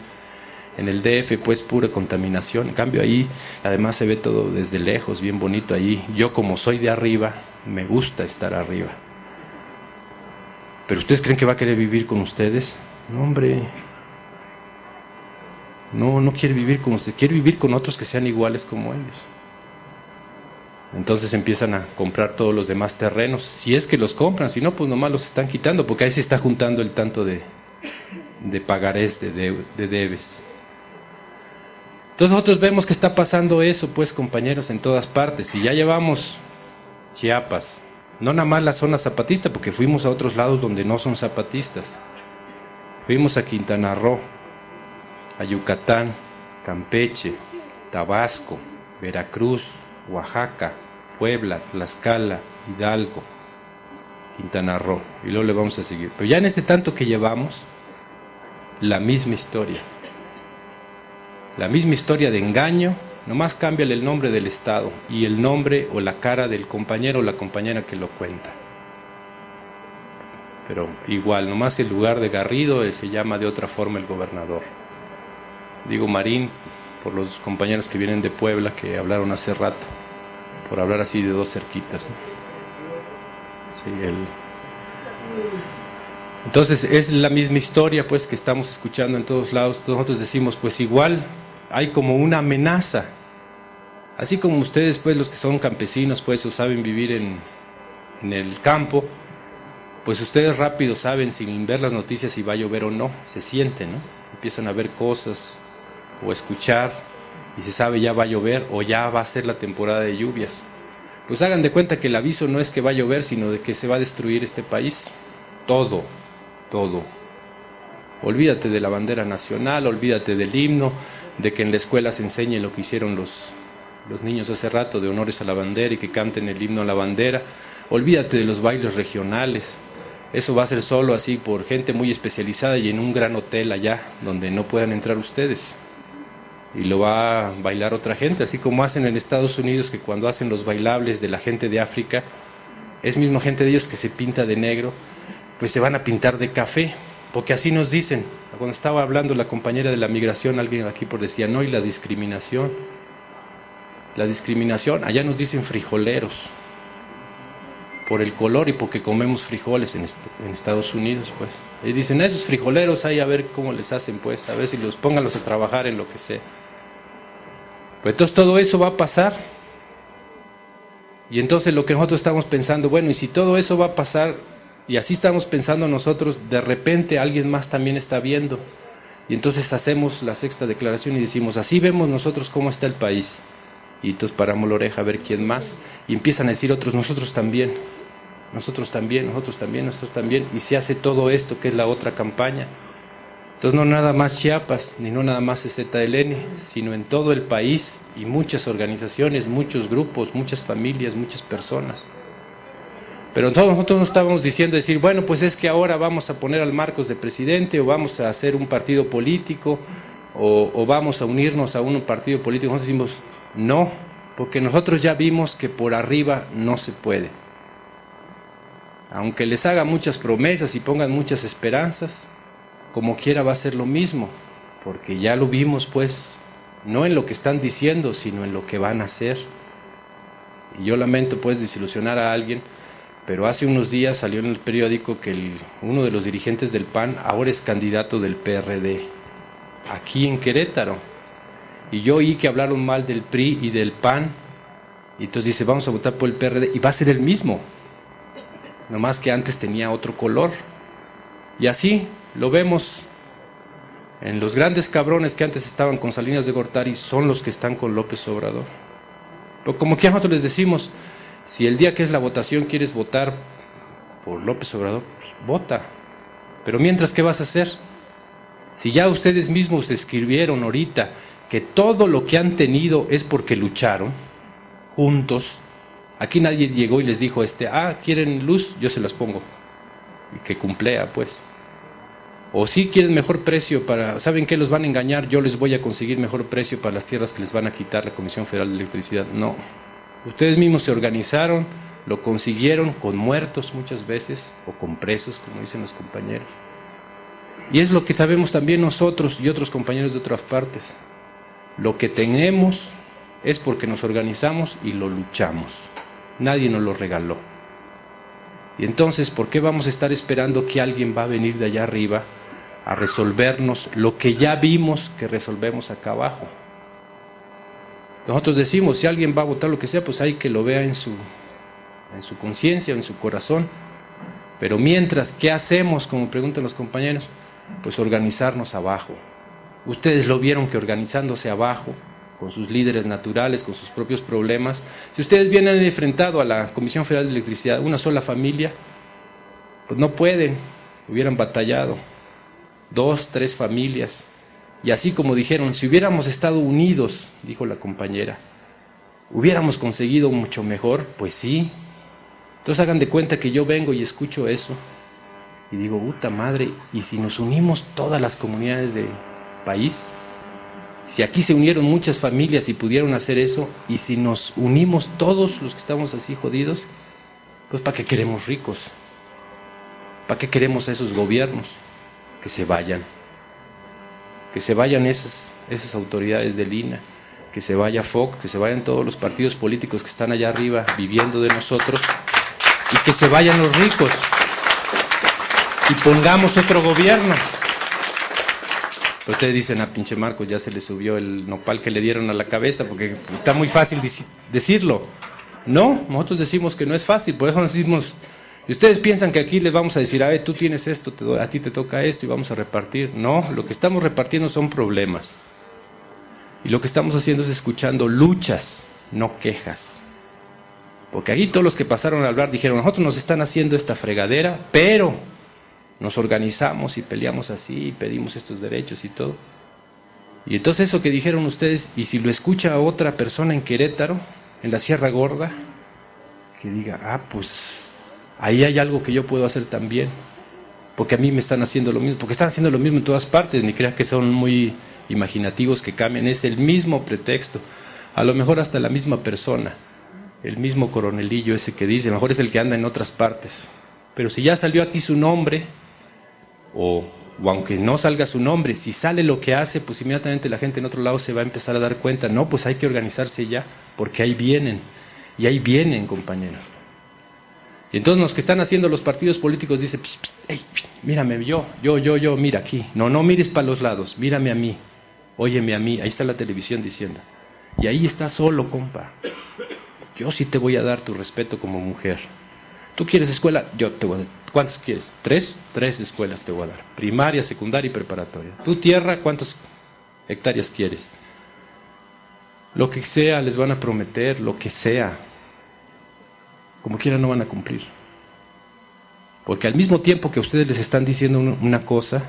en el DF pues pura contaminación. En cambio ahí además se ve todo desde lejos, bien bonito ahí. Yo como soy de arriba, me gusta estar arriba. ¿Pero ustedes creen que va a querer vivir con ustedes? No, hombre. No, no quiere vivir con ustedes, quiere vivir con otros que sean iguales como ellos. Entonces empiezan a comprar todos los demás terrenos, si es que los compran, si no, pues nomás los están quitando, porque ahí se está juntando el tanto de, de pagarés, de, de debes. Entonces nosotros vemos que está pasando eso, pues compañeros, en todas partes. Y ya llevamos Chiapas, no nada más la zona zapatista, porque fuimos a otros lados donde no son zapatistas. Fuimos a Quintana Roo, a Yucatán, Campeche, Tabasco, Veracruz, Oaxaca, Puebla, Tlaxcala, Hidalgo, Quintana Roo. Y luego le vamos a seguir. Pero ya en este tanto que llevamos, la misma historia. La misma historia de engaño, nomás cámbiale el nombre del Estado y el nombre o la cara del compañero o la compañera que lo cuenta. Pero igual, nomás el lugar de Garrido eh, se llama de otra forma el gobernador. Digo Marín por los compañeros que vienen de Puebla que hablaron hace rato, por hablar así de dos cerquitas. Entonces es la misma historia pues que estamos escuchando en todos lados. Nosotros decimos pues igual hay como una amenaza. Así como ustedes pues los que son campesinos pues o saben vivir en, en el campo, pues ustedes rápido saben sin ver las noticias si va a llover o no, se sienten, ¿no? Empiezan a ver cosas o escuchar y se sabe ya va a llover o ya va a ser la temporada de lluvias. Pues hagan de cuenta que el aviso no es que va a llover, sino de que se va a destruir este país. Todo, todo. Olvídate de la bandera nacional, olvídate del himno, de que en la escuela se enseñe lo que hicieron los, los niños hace rato de honores a la bandera y que canten el himno a la bandera. Olvídate de los bailes regionales, eso va a ser solo así por gente muy especializada y en un gran hotel allá donde no puedan entrar ustedes. Y lo va a bailar otra gente, así como hacen en Estados Unidos que cuando hacen los bailables de la gente de África, es mismo gente de ellos que se pinta de negro, pues se van a pintar de café, porque así nos dicen. Cuando estaba hablando la compañera de la migración, alguien aquí por decía, no, y la discriminación. La discriminación, allá nos dicen frijoleros por el color y porque comemos frijoles en, en Estados Unidos, pues. Y dicen, esos frijoleros ahí a ver cómo les hacen, pues, a ver si los pónganlos a trabajar en lo que sea. Entonces todo eso va a pasar. Y entonces lo que nosotros estamos pensando, bueno, y si todo eso va a pasar, y así estamos pensando nosotros, de repente alguien más también está viendo. Y entonces hacemos la sexta declaración y decimos, así vemos nosotros cómo está el país. Y entonces paramos la oreja a ver quién más. Y empiezan a decir otros, nosotros también nosotros también, nosotros también, nosotros también, y se hace todo esto que es la otra campaña. Entonces no nada más Chiapas, ni no nada más ZLN, sino en todo el país y muchas organizaciones, muchos grupos, muchas familias, muchas personas. Pero todos nosotros no estábamos diciendo decir, bueno, pues es que ahora vamos a poner al Marcos de presidente o vamos a hacer un partido político o, o vamos a unirnos a un partido político. Nosotros decimos, no, porque nosotros ya vimos que por arriba no se puede aunque les haga muchas promesas y pongan muchas esperanzas, como quiera va a ser lo mismo, porque ya lo vimos pues, no en lo que están diciendo, sino en lo que van a hacer. Y yo lamento pues desilusionar a alguien, pero hace unos días salió en el periódico que uno de los dirigentes del PAN ahora es candidato del PRD, aquí en Querétaro. Y yo oí que hablaron mal del PRI y del PAN, y entonces dice, vamos a votar por el PRD, y va a ser el mismo más que antes tenía otro color. Y así lo vemos en los grandes cabrones que antes estaban con Salinas de Gortari, son los que están con López Obrador. Pero como que nosotros les decimos, si el día que es la votación quieres votar por López Obrador, pues vota. Pero mientras, ¿qué vas a hacer? Si ya ustedes mismos escribieron ahorita que todo lo que han tenido es porque lucharon juntos, Aquí nadie llegó y les dijo, este, ah, quieren luz, yo se las pongo. Y que cumplea, pues. O si quieren mejor precio para, ¿saben qué los van a engañar? Yo les voy a conseguir mejor precio para las tierras que les van a quitar la Comisión Federal de Electricidad. No. Ustedes mismos se organizaron, lo consiguieron con muertos muchas veces, o con presos, como dicen los compañeros. Y es lo que sabemos también nosotros y otros compañeros de otras partes. Lo que tenemos es porque nos organizamos y lo luchamos. Nadie nos lo regaló. Y entonces, ¿por qué vamos a estar esperando que alguien va a venir de allá arriba a resolvernos lo que ya vimos que resolvemos acá abajo? Nosotros decimos, si alguien va a votar lo que sea, pues hay que lo vea en su, en su conciencia o en su corazón. Pero mientras, ¿qué hacemos? Como preguntan los compañeros, pues organizarnos abajo. Ustedes lo vieron que organizándose abajo, con sus líderes naturales, con sus propios problemas. Si ustedes vienen enfrentado a la Comisión Federal de Electricidad, una sola familia, pues no pueden, hubieran batallado. Dos, tres familias. Y así como dijeron, si hubiéramos estado unidos, dijo la compañera, ¿Hubiéramos conseguido mucho mejor? Pues sí. Entonces hagan de cuenta que yo vengo y escucho eso y digo, puta madre, ¿y si nos unimos todas las comunidades del país? Si aquí se unieron muchas familias y pudieron hacer eso, y si nos unimos todos los que estamos así jodidos, pues ¿para qué queremos ricos? ¿Para qué queremos a esos gobiernos? Que se vayan. Que se vayan esas, esas autoridades del INA, que se vaya FOC, que se vayan todos los partidos políticos que están allá arriba viviendo de nosotros, y que se vayan los ricos y pongamos otro gobierno. Ustedes dicen, a ah, pinche Marcos ya se le subió el nopal que le dieron a la cabeza, porque está muy fácil decirlo. No, nosotros decimos que no es fácil, por eso decimos, y ustedes piensan que aquí les vamos a decir, a ver, tú tienes esto, a ti te toca esto y vamos a repartir. No, lo que estamos repartiendo son problemas. Y lo que estamos haciendo es escuchando luchas, no quejas. Porque ahí todos los que pasaron a hablar dijeron, nosotros nos están haciendo esta fregadera, pero nos organizamos y peleamos así y pedimos estos derechos y todo. Y entonces eso que dijeron ustedes, y si lo escucha otra persona en Querétaro, en la Sierra Gorda, que diga, ah, pues ahí hay algo que yo puedo hacer también, porque a mí me están haciendo lo mismo, porque están haciendo lo mismo en todas partes, ni crean que son muy imaginativos que cambien, es el mismo pretexto, a lo mejor hasta la misma persona, el mismo coronelillo ese que dice, a lo mejor es el que anda en otras partes, pero si ya salió aquí su nombre, o, aunque no salga su nombre, si sale lo que hace, pues inmediatamente la gente en otro lado se va a empezar a dar cuenta, no, pues hay que organizarse ya, porque ahí vienen, y ahí vienen, compañeros. Y entonces los que están haciendo los partidos políticos dicen, mírame yo, yo, yo, yo, mira aquí. No, no mires para los lados, mírame a mí, óyeme a mí, ahí está la televisión diciendo. Y ahí está solo, compa. Yo sí te voy a dar tu respeto como mujer. Tú quieres escuela, yo te voy a dar ¿Cuántos quieres? ¿Tres? Tres escuelas te voy a dar. Primaria, secundaria y preparatoria. ¿Tu tierra cuántas hectáreas quieres? Lo que sea les van a prometer, lo que sea. Como quiera no van a cumplir. Porque al mismo tiempo que ustedes les están diciendo una cosa,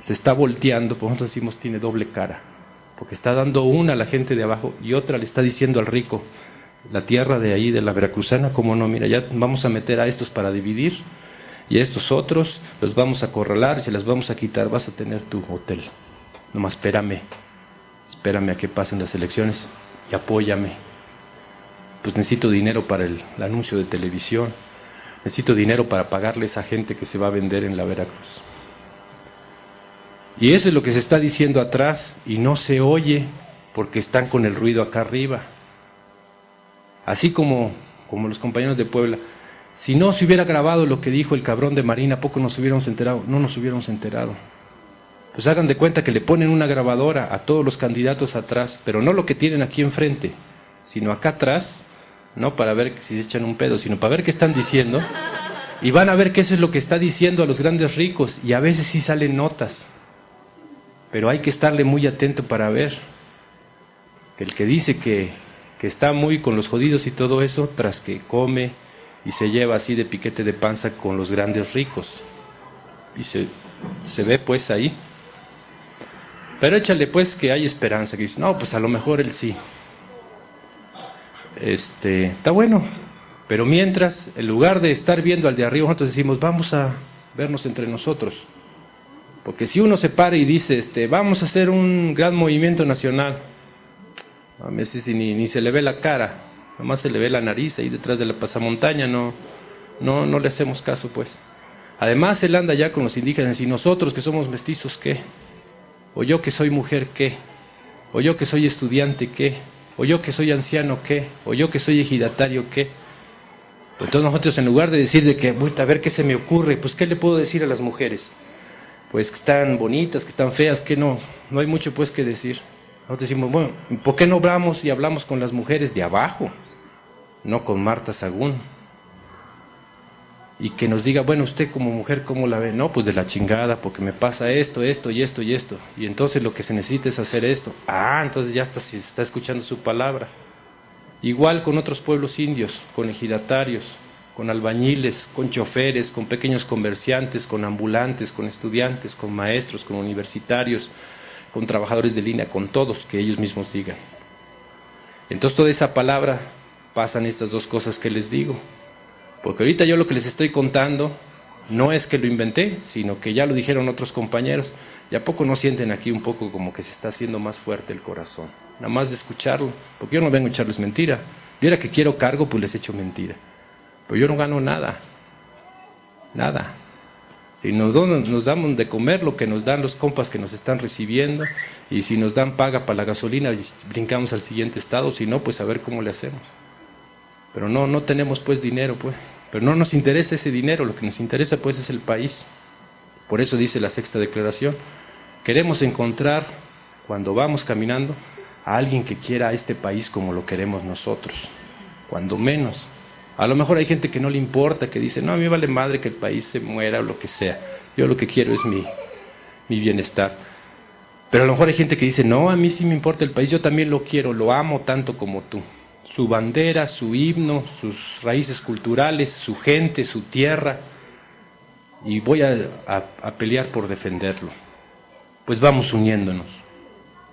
se está volteando, por ejemplo decimos tiene doble cara. Porque está dando una a la gente de abajo y otra le está diciendo al rico, la tierra de ahí, de la veracruzana, como no, mira, ya vamos a meter a estos para dividir y a estos otros los vamos a acorralar y se las vamos a quitar, vas a tener tu hotel. Nomás espérame, espérame a que pasen las elecciones y apóyame. Pues necesito dinero para el, anuncio de televisión, necesito dinero para pagarle a esa gente que se va a vender en la Veracruz. Y eso es lo que se está diciendo atrás y no se oye porque están con el ruido acá arriba. Así como, como los compañeros de Puebla, si no se hubiera grabado lo que dijo el cabrón de Marina, poco nos hubiéramos enterado? No nos hubiéramos enterado. Pues hagan de cuenta que le ponen una grabadora a todos los candidatos atrás, pero no lo que tienen aquí enfrente, sino acá atrás, no para ver si se echan un pedo, sino para ver qué están diciendo. Y van a ver qué eso es lo que está diciendo a los grandes ricos, y a veces sí salen notas. Pero hay que estarle muy atento para ver. Que el que dice que, que está muy con los jodidos y todo eso, tras que come, y se lleva así de piquete de panza con los grandes ricos. Y se, se ve pues ahí. Pero échale pues que hay esperanza, que dice, no, pues a lo mejor él sí. Este, está bueno. Pero mientras, en lugar de estar viendo al de arriba, nosotros decimos, vamos a vernos entre nosotros. Porque si uno se para y dice, este, vamos a hacer un gran movimiento nacional, a veces ni, ni se le ve la cara, Nomás se le ve la nariz ahí detrás de la pasamontaña, no, no, no le hacemos caso, pues. Además, él anda ya con los indígenas y nosotros que somos mestizos, ¿qué? O yo que soy mujer, ¿qué? O yo que soy estudiante, ¿qué? O yo que soy anciano, ¿qué? O yo que soy ejidatario, ¿qué? Entonces nosotros en lugar de decir de que, a ver qué se me ocurre, pues ¿qué le puedo decir a las mujeres? Pues que están bonitas, que están feas, que no, no hay mucho pues que decir. Nosotros decimos, bueno, ¿por qué no hablamos y hablamos con las mujeres de abajo? No con Marta Sagún. Y que nos diga, bueno, usted como mujer, ¿cómo la ve? No, pues de la chingada, porque me pasa esto, esto y esto y esto. Y entonces lo que se necesita es hacer esto. Ah, entonces ya está, se está escuchando su palabra. Igual con otros pueblos indios, con ejidatarios, con albañiles, con choferes, con pequeños comerciantes, con ambulantes, con estudiantes, con maestros, con universitarios, con trabajadores de línea, con todos, que ellos mismos digan. Entonces toda esa palabra pasan estas dos cosas que les digo. Porque ahorita yo lo que les estoy contando no es que lo inventé, sino que ya lo dijeron otros compañeros. ¿Y a poco no sienten aquí un poco como que se está haciendo más fuerte el corazón? Nada más de escucharlo, porque yo no vengo a echarles mentira. Yo era que quiero cargo, pues les echo mentira. Pero yo no gano nada, nada. Si nos, nos damos de comer lo que nos dan los compas que nos están recibiendo, y si nos dan paga para la gasolina, brincamos al siguiente estado, si no, pues a ver cómo le hacemos. Pero no, no tenemos pues dinero, pues. Pero no nos interesa ese dinero, lo que nos interesa pues es el país. Por eso dice la sexta declaración, queremos encontrar, cuando vamos caminando, a alguien que quiera a este país como lo queremos nosotros, cuando menos. A lo mejor hay gente que no le importa, que dice, no, a mí vale madre que el país se muera o lo que sea. Yo lo que quiero es mi, mi bienestar. Pero a lo mejor hay gente que dice, no, a mí sí me importa el país, yo también lo quiero, lo amo tanto como tú su bandera, su himno, sus raíces culturales, su gente, su tierra, y voy a, pelear por defenderlo. Pues vamos uniéndonos.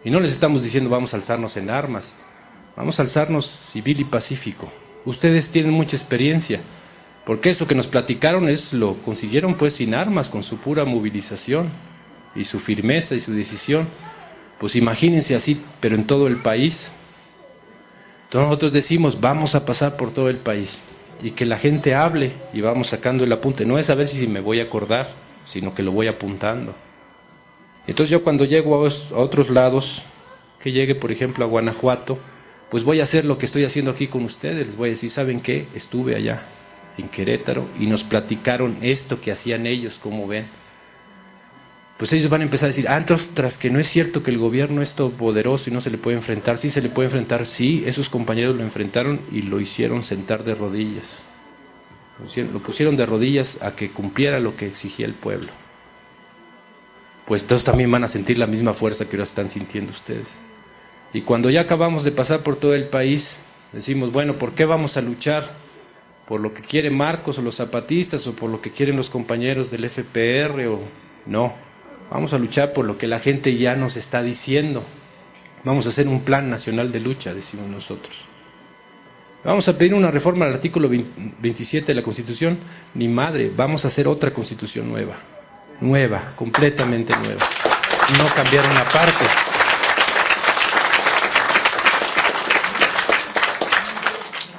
Y no les estamos diciendo vamos a alzarnos en armas, vamos a alzarnos civil y pacífico. Ustedes tienen mucha experiencia, porque eso que nos platicaron es lo consiguieron pues sin armas, con su pura movilización y su firmeza y su decisión. Pues imagínense así, pero en todo el país, entonces nosotros decimos, vamos a pasar por todo el país y que la gente hable y vamos sacando el apunte. No es a ver si me voy a acordar, sino que lo voy apuntando. Entonces yo cuando llego a otros lados, que llegue por ejemplo a Guanajuato, pues voy a hacer lo que estoy haciendo aquí con ustedes. Les voy a decir, ¿saben qué? Estuve allá en Querétaro y nos platicaron esto que hacían ellos, como ven pues ellos van a empezar a decir, ah, tras que no es cierto que el gobierno es todo poderoso y no se le puede enfrentar, sí se le puede enfrentar, sí, esos compañeros lo enfrentaron y lo hicieron sentar de rodillas. Lo pusieron de rodillas a que cumpliera lo que exigía el pueblo. Pues todos también van a sentir la misma fuerza que ahora están sintiendo ustedes. Y cuando ya acabamos de pasar por todo el país, decimos, bueno, ¿por qué vamos a luchar? ¿Por lo que quiere Marcos o los zapatistas o por lo que quieren los compañeros del FPR o no? Vamos a luchar por lo que la gente ya nos está diciendo. Vamos a hacer un plan nacional de lucha, decimos nosotros. Vamos a pedir una reforma al artículo 27 de la Constitución. Ni madre, vamos a hacer otra Constitución nueva. Nueva, completamente nueva. No cambiar una parte.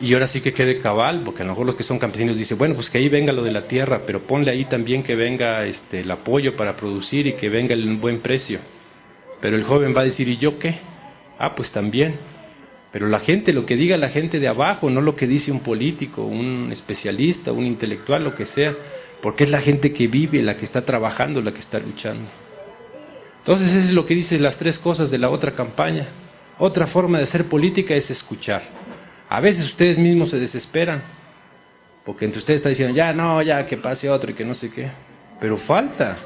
Y ahora sí que quede cabal, porque a lo mejor los que son campesinos dicen, bueno, pues que ahí venga lo de la tierra, pero ponle ahí también que venga este, el apoyo para producir y que venga el buen precio. Pero el joven va a decir, ¿y yo qué? Ah, pues también. Pero la gente, lo que diga la gente de abajo, no lo que dice un político, un especialista, un intelectual, lo que sea, porque es la gente que vive, la que está trabajando, la que está luchando. Entonces eso es lo que dicen las tres cosas de la otra campaña. Otra forma de hacer política es escuchar. A veces ustedes mismos se desesperan, porque entre ustedes está diciendo, ya no, ya que pase otro y que no sé qué. Pero falta.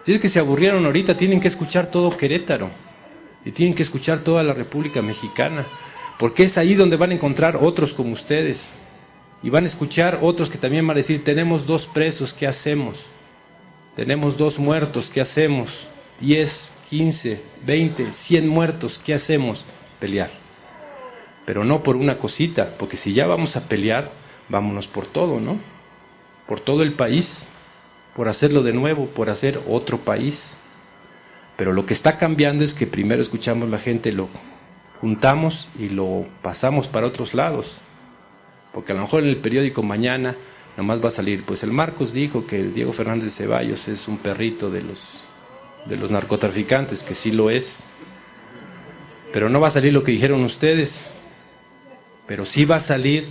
Si es que se aburrieron ahorita, tienen que escuchar todo Querétaro y tienen que escuchar toda la República Mexicana, porque es ahí donde van a encontrar otros como ustedes. Y van a escuchar otros que también van a decir, tenemos dos presos, ¿qué hacemos? Tenemos dos muertos, ¿qué hacemos? Diez, quince, veinte, cien muertos, ¿qué hacemos? Pelear pero no por una cosita, porque si ya vamos a pelear, vámonos por todo, ¿no? Por todo el país, por hacerlo de nuevo, por hacer otro país. Pero lo que está cambiando es que primero escuchamos la gente, lo juntamos y lo pasamos para otros lados. Porque a lo mejor en el periódico mañana nomás va a salir, pues el Marcos dijo que Diego Fernández Ceballos es un perrito de los, de los narcotraficantes, que sí lo es. Pero no va a salir lo que dijeron ustedes, pero sí va a salir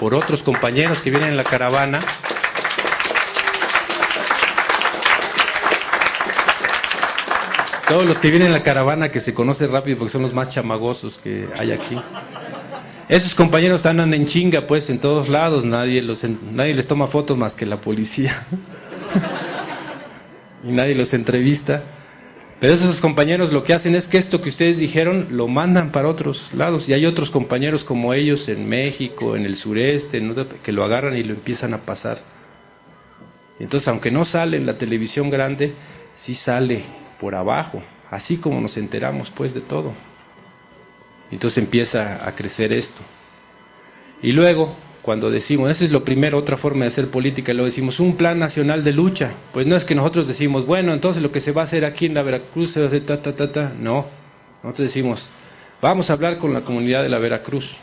por otros compañeros que vienen en la caravana. Todos los que vienen en la caravana que se conocen rápido porque son los más chamagosos que hay aquí. Esos compañeros andan en chinga, pues, en todos lados. Nadie, los, nadie les toma fotos más que la policía. (laughs) y nadie los entrevista. Pero esos compañeros lo que hacen es que esto que ustedes dijeron lo mandan para otros lados y hay otros compañeros como ellos en México, en el sureste, que lo agarran y lo empiezan a pasar. Entonces, aunque no sale en la televisión grande, sí sale por abajo, así como nos enteramos pues de todo. Entonces empieza a crecer esto. Y luego, cuando decimos, esa es lo primero, otra forma de hacer política, lo decimos, un plan nacional de lucha. Pues no es que nosotros decimos, bueno, entonces lo que se va a hacer aquí en la Veracruz se va a hacer ta, ta, ta, ta. No, nosotros decimos, vamos a hablar con la comunidad de la Veracruz,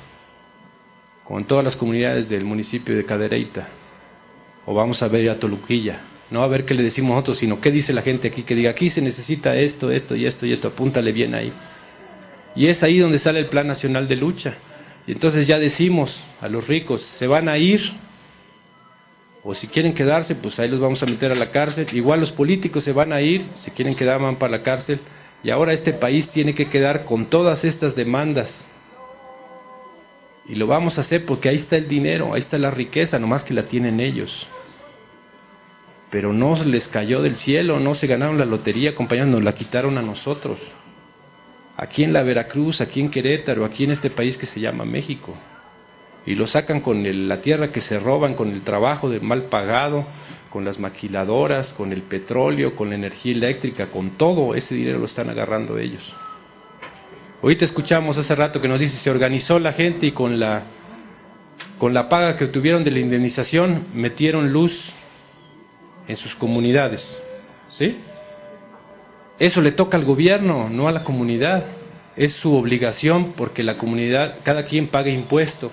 con todas las comunidades del municipio de Cadereyta, o vamos a ver a Toluquilla, no a ver qué le decimos nosotros, sino qué dice la gente aquí, que diga, aquí se necesita esto, esto y esto y esto, apúntale bien ahí. Y es ahí donde sale el Plan Nacional de Lucha. Y entonces ya decimos a los ricos, se van a ir, o si quieren quedarse, pues ahí los vamos a meter a la cárcel. Igual los políticos se van a ir, si quieren quedar van para la cárcel. Y ahora este país tiene que quedar con todas estas demandas. Y lo vamos a hacer porque ahí está el dinero, ahí está la riqueza, nomás que la tienen ellos. Pero no les cayó del cielo, no se ganaron la lotería, compañeros, nos la quitaron a nosotros aquí en la Veracruz, aquí en Querétaro, aquí en este país que se llama México. Y lo sacan con la tierra que se roban, con el trabajo de mal pagado, con las maquiladoras, con el petróleo, con la energía eléctrica, con todo ese dinero lo están agarrando ellos. Ahorita escuchamos hace rato que nos dice, se organizó la gente y con la, con la paga que tuvieron de la indemnización metieron luz en sus comunidades. ¿Sí? Eso le toca al gobierno, no a la comunidad. Es su obligación porque la comunidad, cada quien paga impuesto,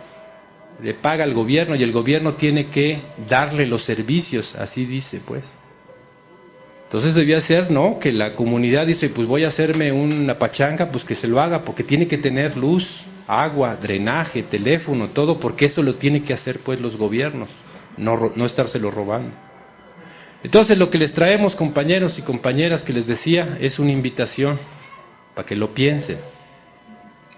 le paga al gobierno y el gobierno tiene que darle los servicios, así dice pues. Entonces debía ser, ¿no? Que la comunidad dice, pues voy a hacerme una pachanga, pues que se lo haga, porque tiene que tener luz, agua, drenaje, teléfono, todo, porque eso lo tiene que hacer pues los gobiernos, no, no estárselo robando. Entonces lo que les traemos, compañeros y compañeras, que les decía, es una invitación para que lo piensen.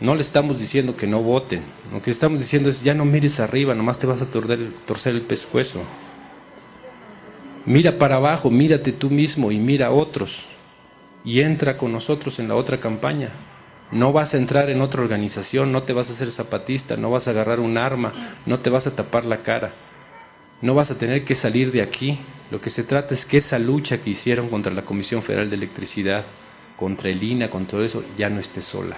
No le estamos diciendo que no voten. Lo que estamos diciendo es, ya no mires arriba, nomás te vas a torcer, el pescuezo. Mira para abajo, mírate tú mismo y mira a otros. Y entra con nosotros en la otra campaña. No vas a entrar en otra organización, no te vas a hacer zapatista, no vas a agarrar un arma, no te vas a tapar la cara. No vas a tener que salir de aquí lo que se trata es que esa lucha que hicieron contra la Comisión Federal de Electricidad, contra el INA, con todo eso, ya no esté sola.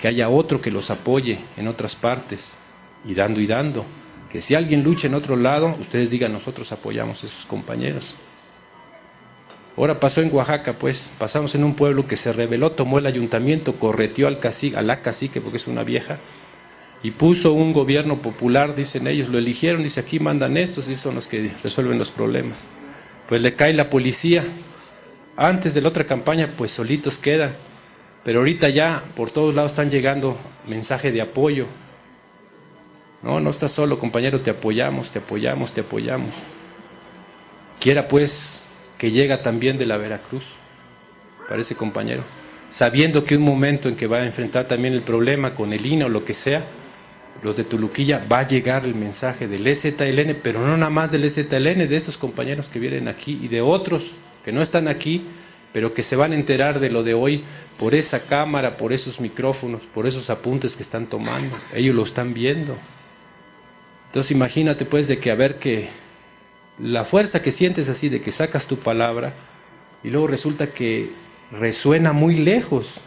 Que haya otro que los apoye en otras partes, y dando y dando. Que si alguien lucha en otro lado, ustedes digan, nosotros apoyamos a esos compañeros. Ahora pasó en Oaxaca, pues, pasamos en un pueblo que se rebeló, tomó el ayuntamiento, correteó al cacique, a la cacique, porque es una vieja, y puso un gobierno popular, dicen ellos, lo eligieron, dice aquí mandan estos y son los que resuelven los problemas. Pues le cae la policía. Antes de la otra campaña, pues solitos quedan. Pero ahorita ya por todos lados están llegando mensajes de apoyo. No, no estás solo, compañero, te apoyamos, te apoyamos, te apoyamos. Quiera pues que llega también de la Veracruz, parece compañero, sabiendo que un momento en que va a enfrentar también el problema con el INA o lo que sea, los de Tuluquilla, va a llegar el mensaje del EZLN, pero no nada más del EZLN, de esos compañeros que vienen aquí y de otros que no están aquí, pero que se van a enterar de lo de hoy por esa cámara, por esos micrófonos, por esos apuntes que están tomando. Ellos lo están viendo. Entonces imagínate pues de que a ver que la fuerza que sientes así, de que sacas tu palabra y luego resulta que resuena muy lejos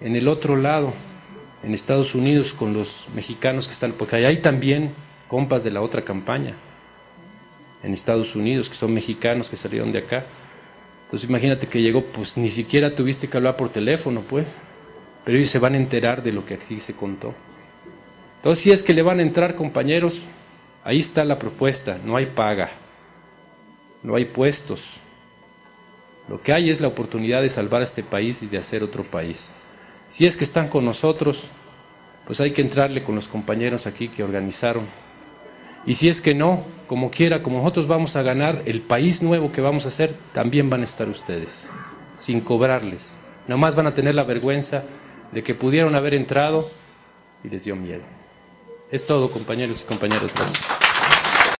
en el otro lado en Estados Unidos con los mexicanos que están, porque hay también compas de la otra campaña en Estados Unidos que son mexicanos que salieron de acá. Entonces imagínate que llegó, pues ni siquiera tuviste que hablar por teléfono, pues, pero ellos se van a enterar de lo que aquí se contó. Entonces si es que le van a entrar compañeros, ahí está la propuesta, no hay paga, no hay puestos. Lo que hay es la oportunidad de salvar a este país y de hacer otro país. Si es que están con nosotros, pues hay que entrarle con los compañeros aquí que organizaron. Y si es que no, como quiera, como nosotros vamos a ganar el país nuevo que vamos a hacer, también van a estar ustedes, sin cobrarles. Nomás van a tener la vergüenza de que pudieron haber entrado y les dio miedo. Es todo, compañeros y compañeras. Gracias.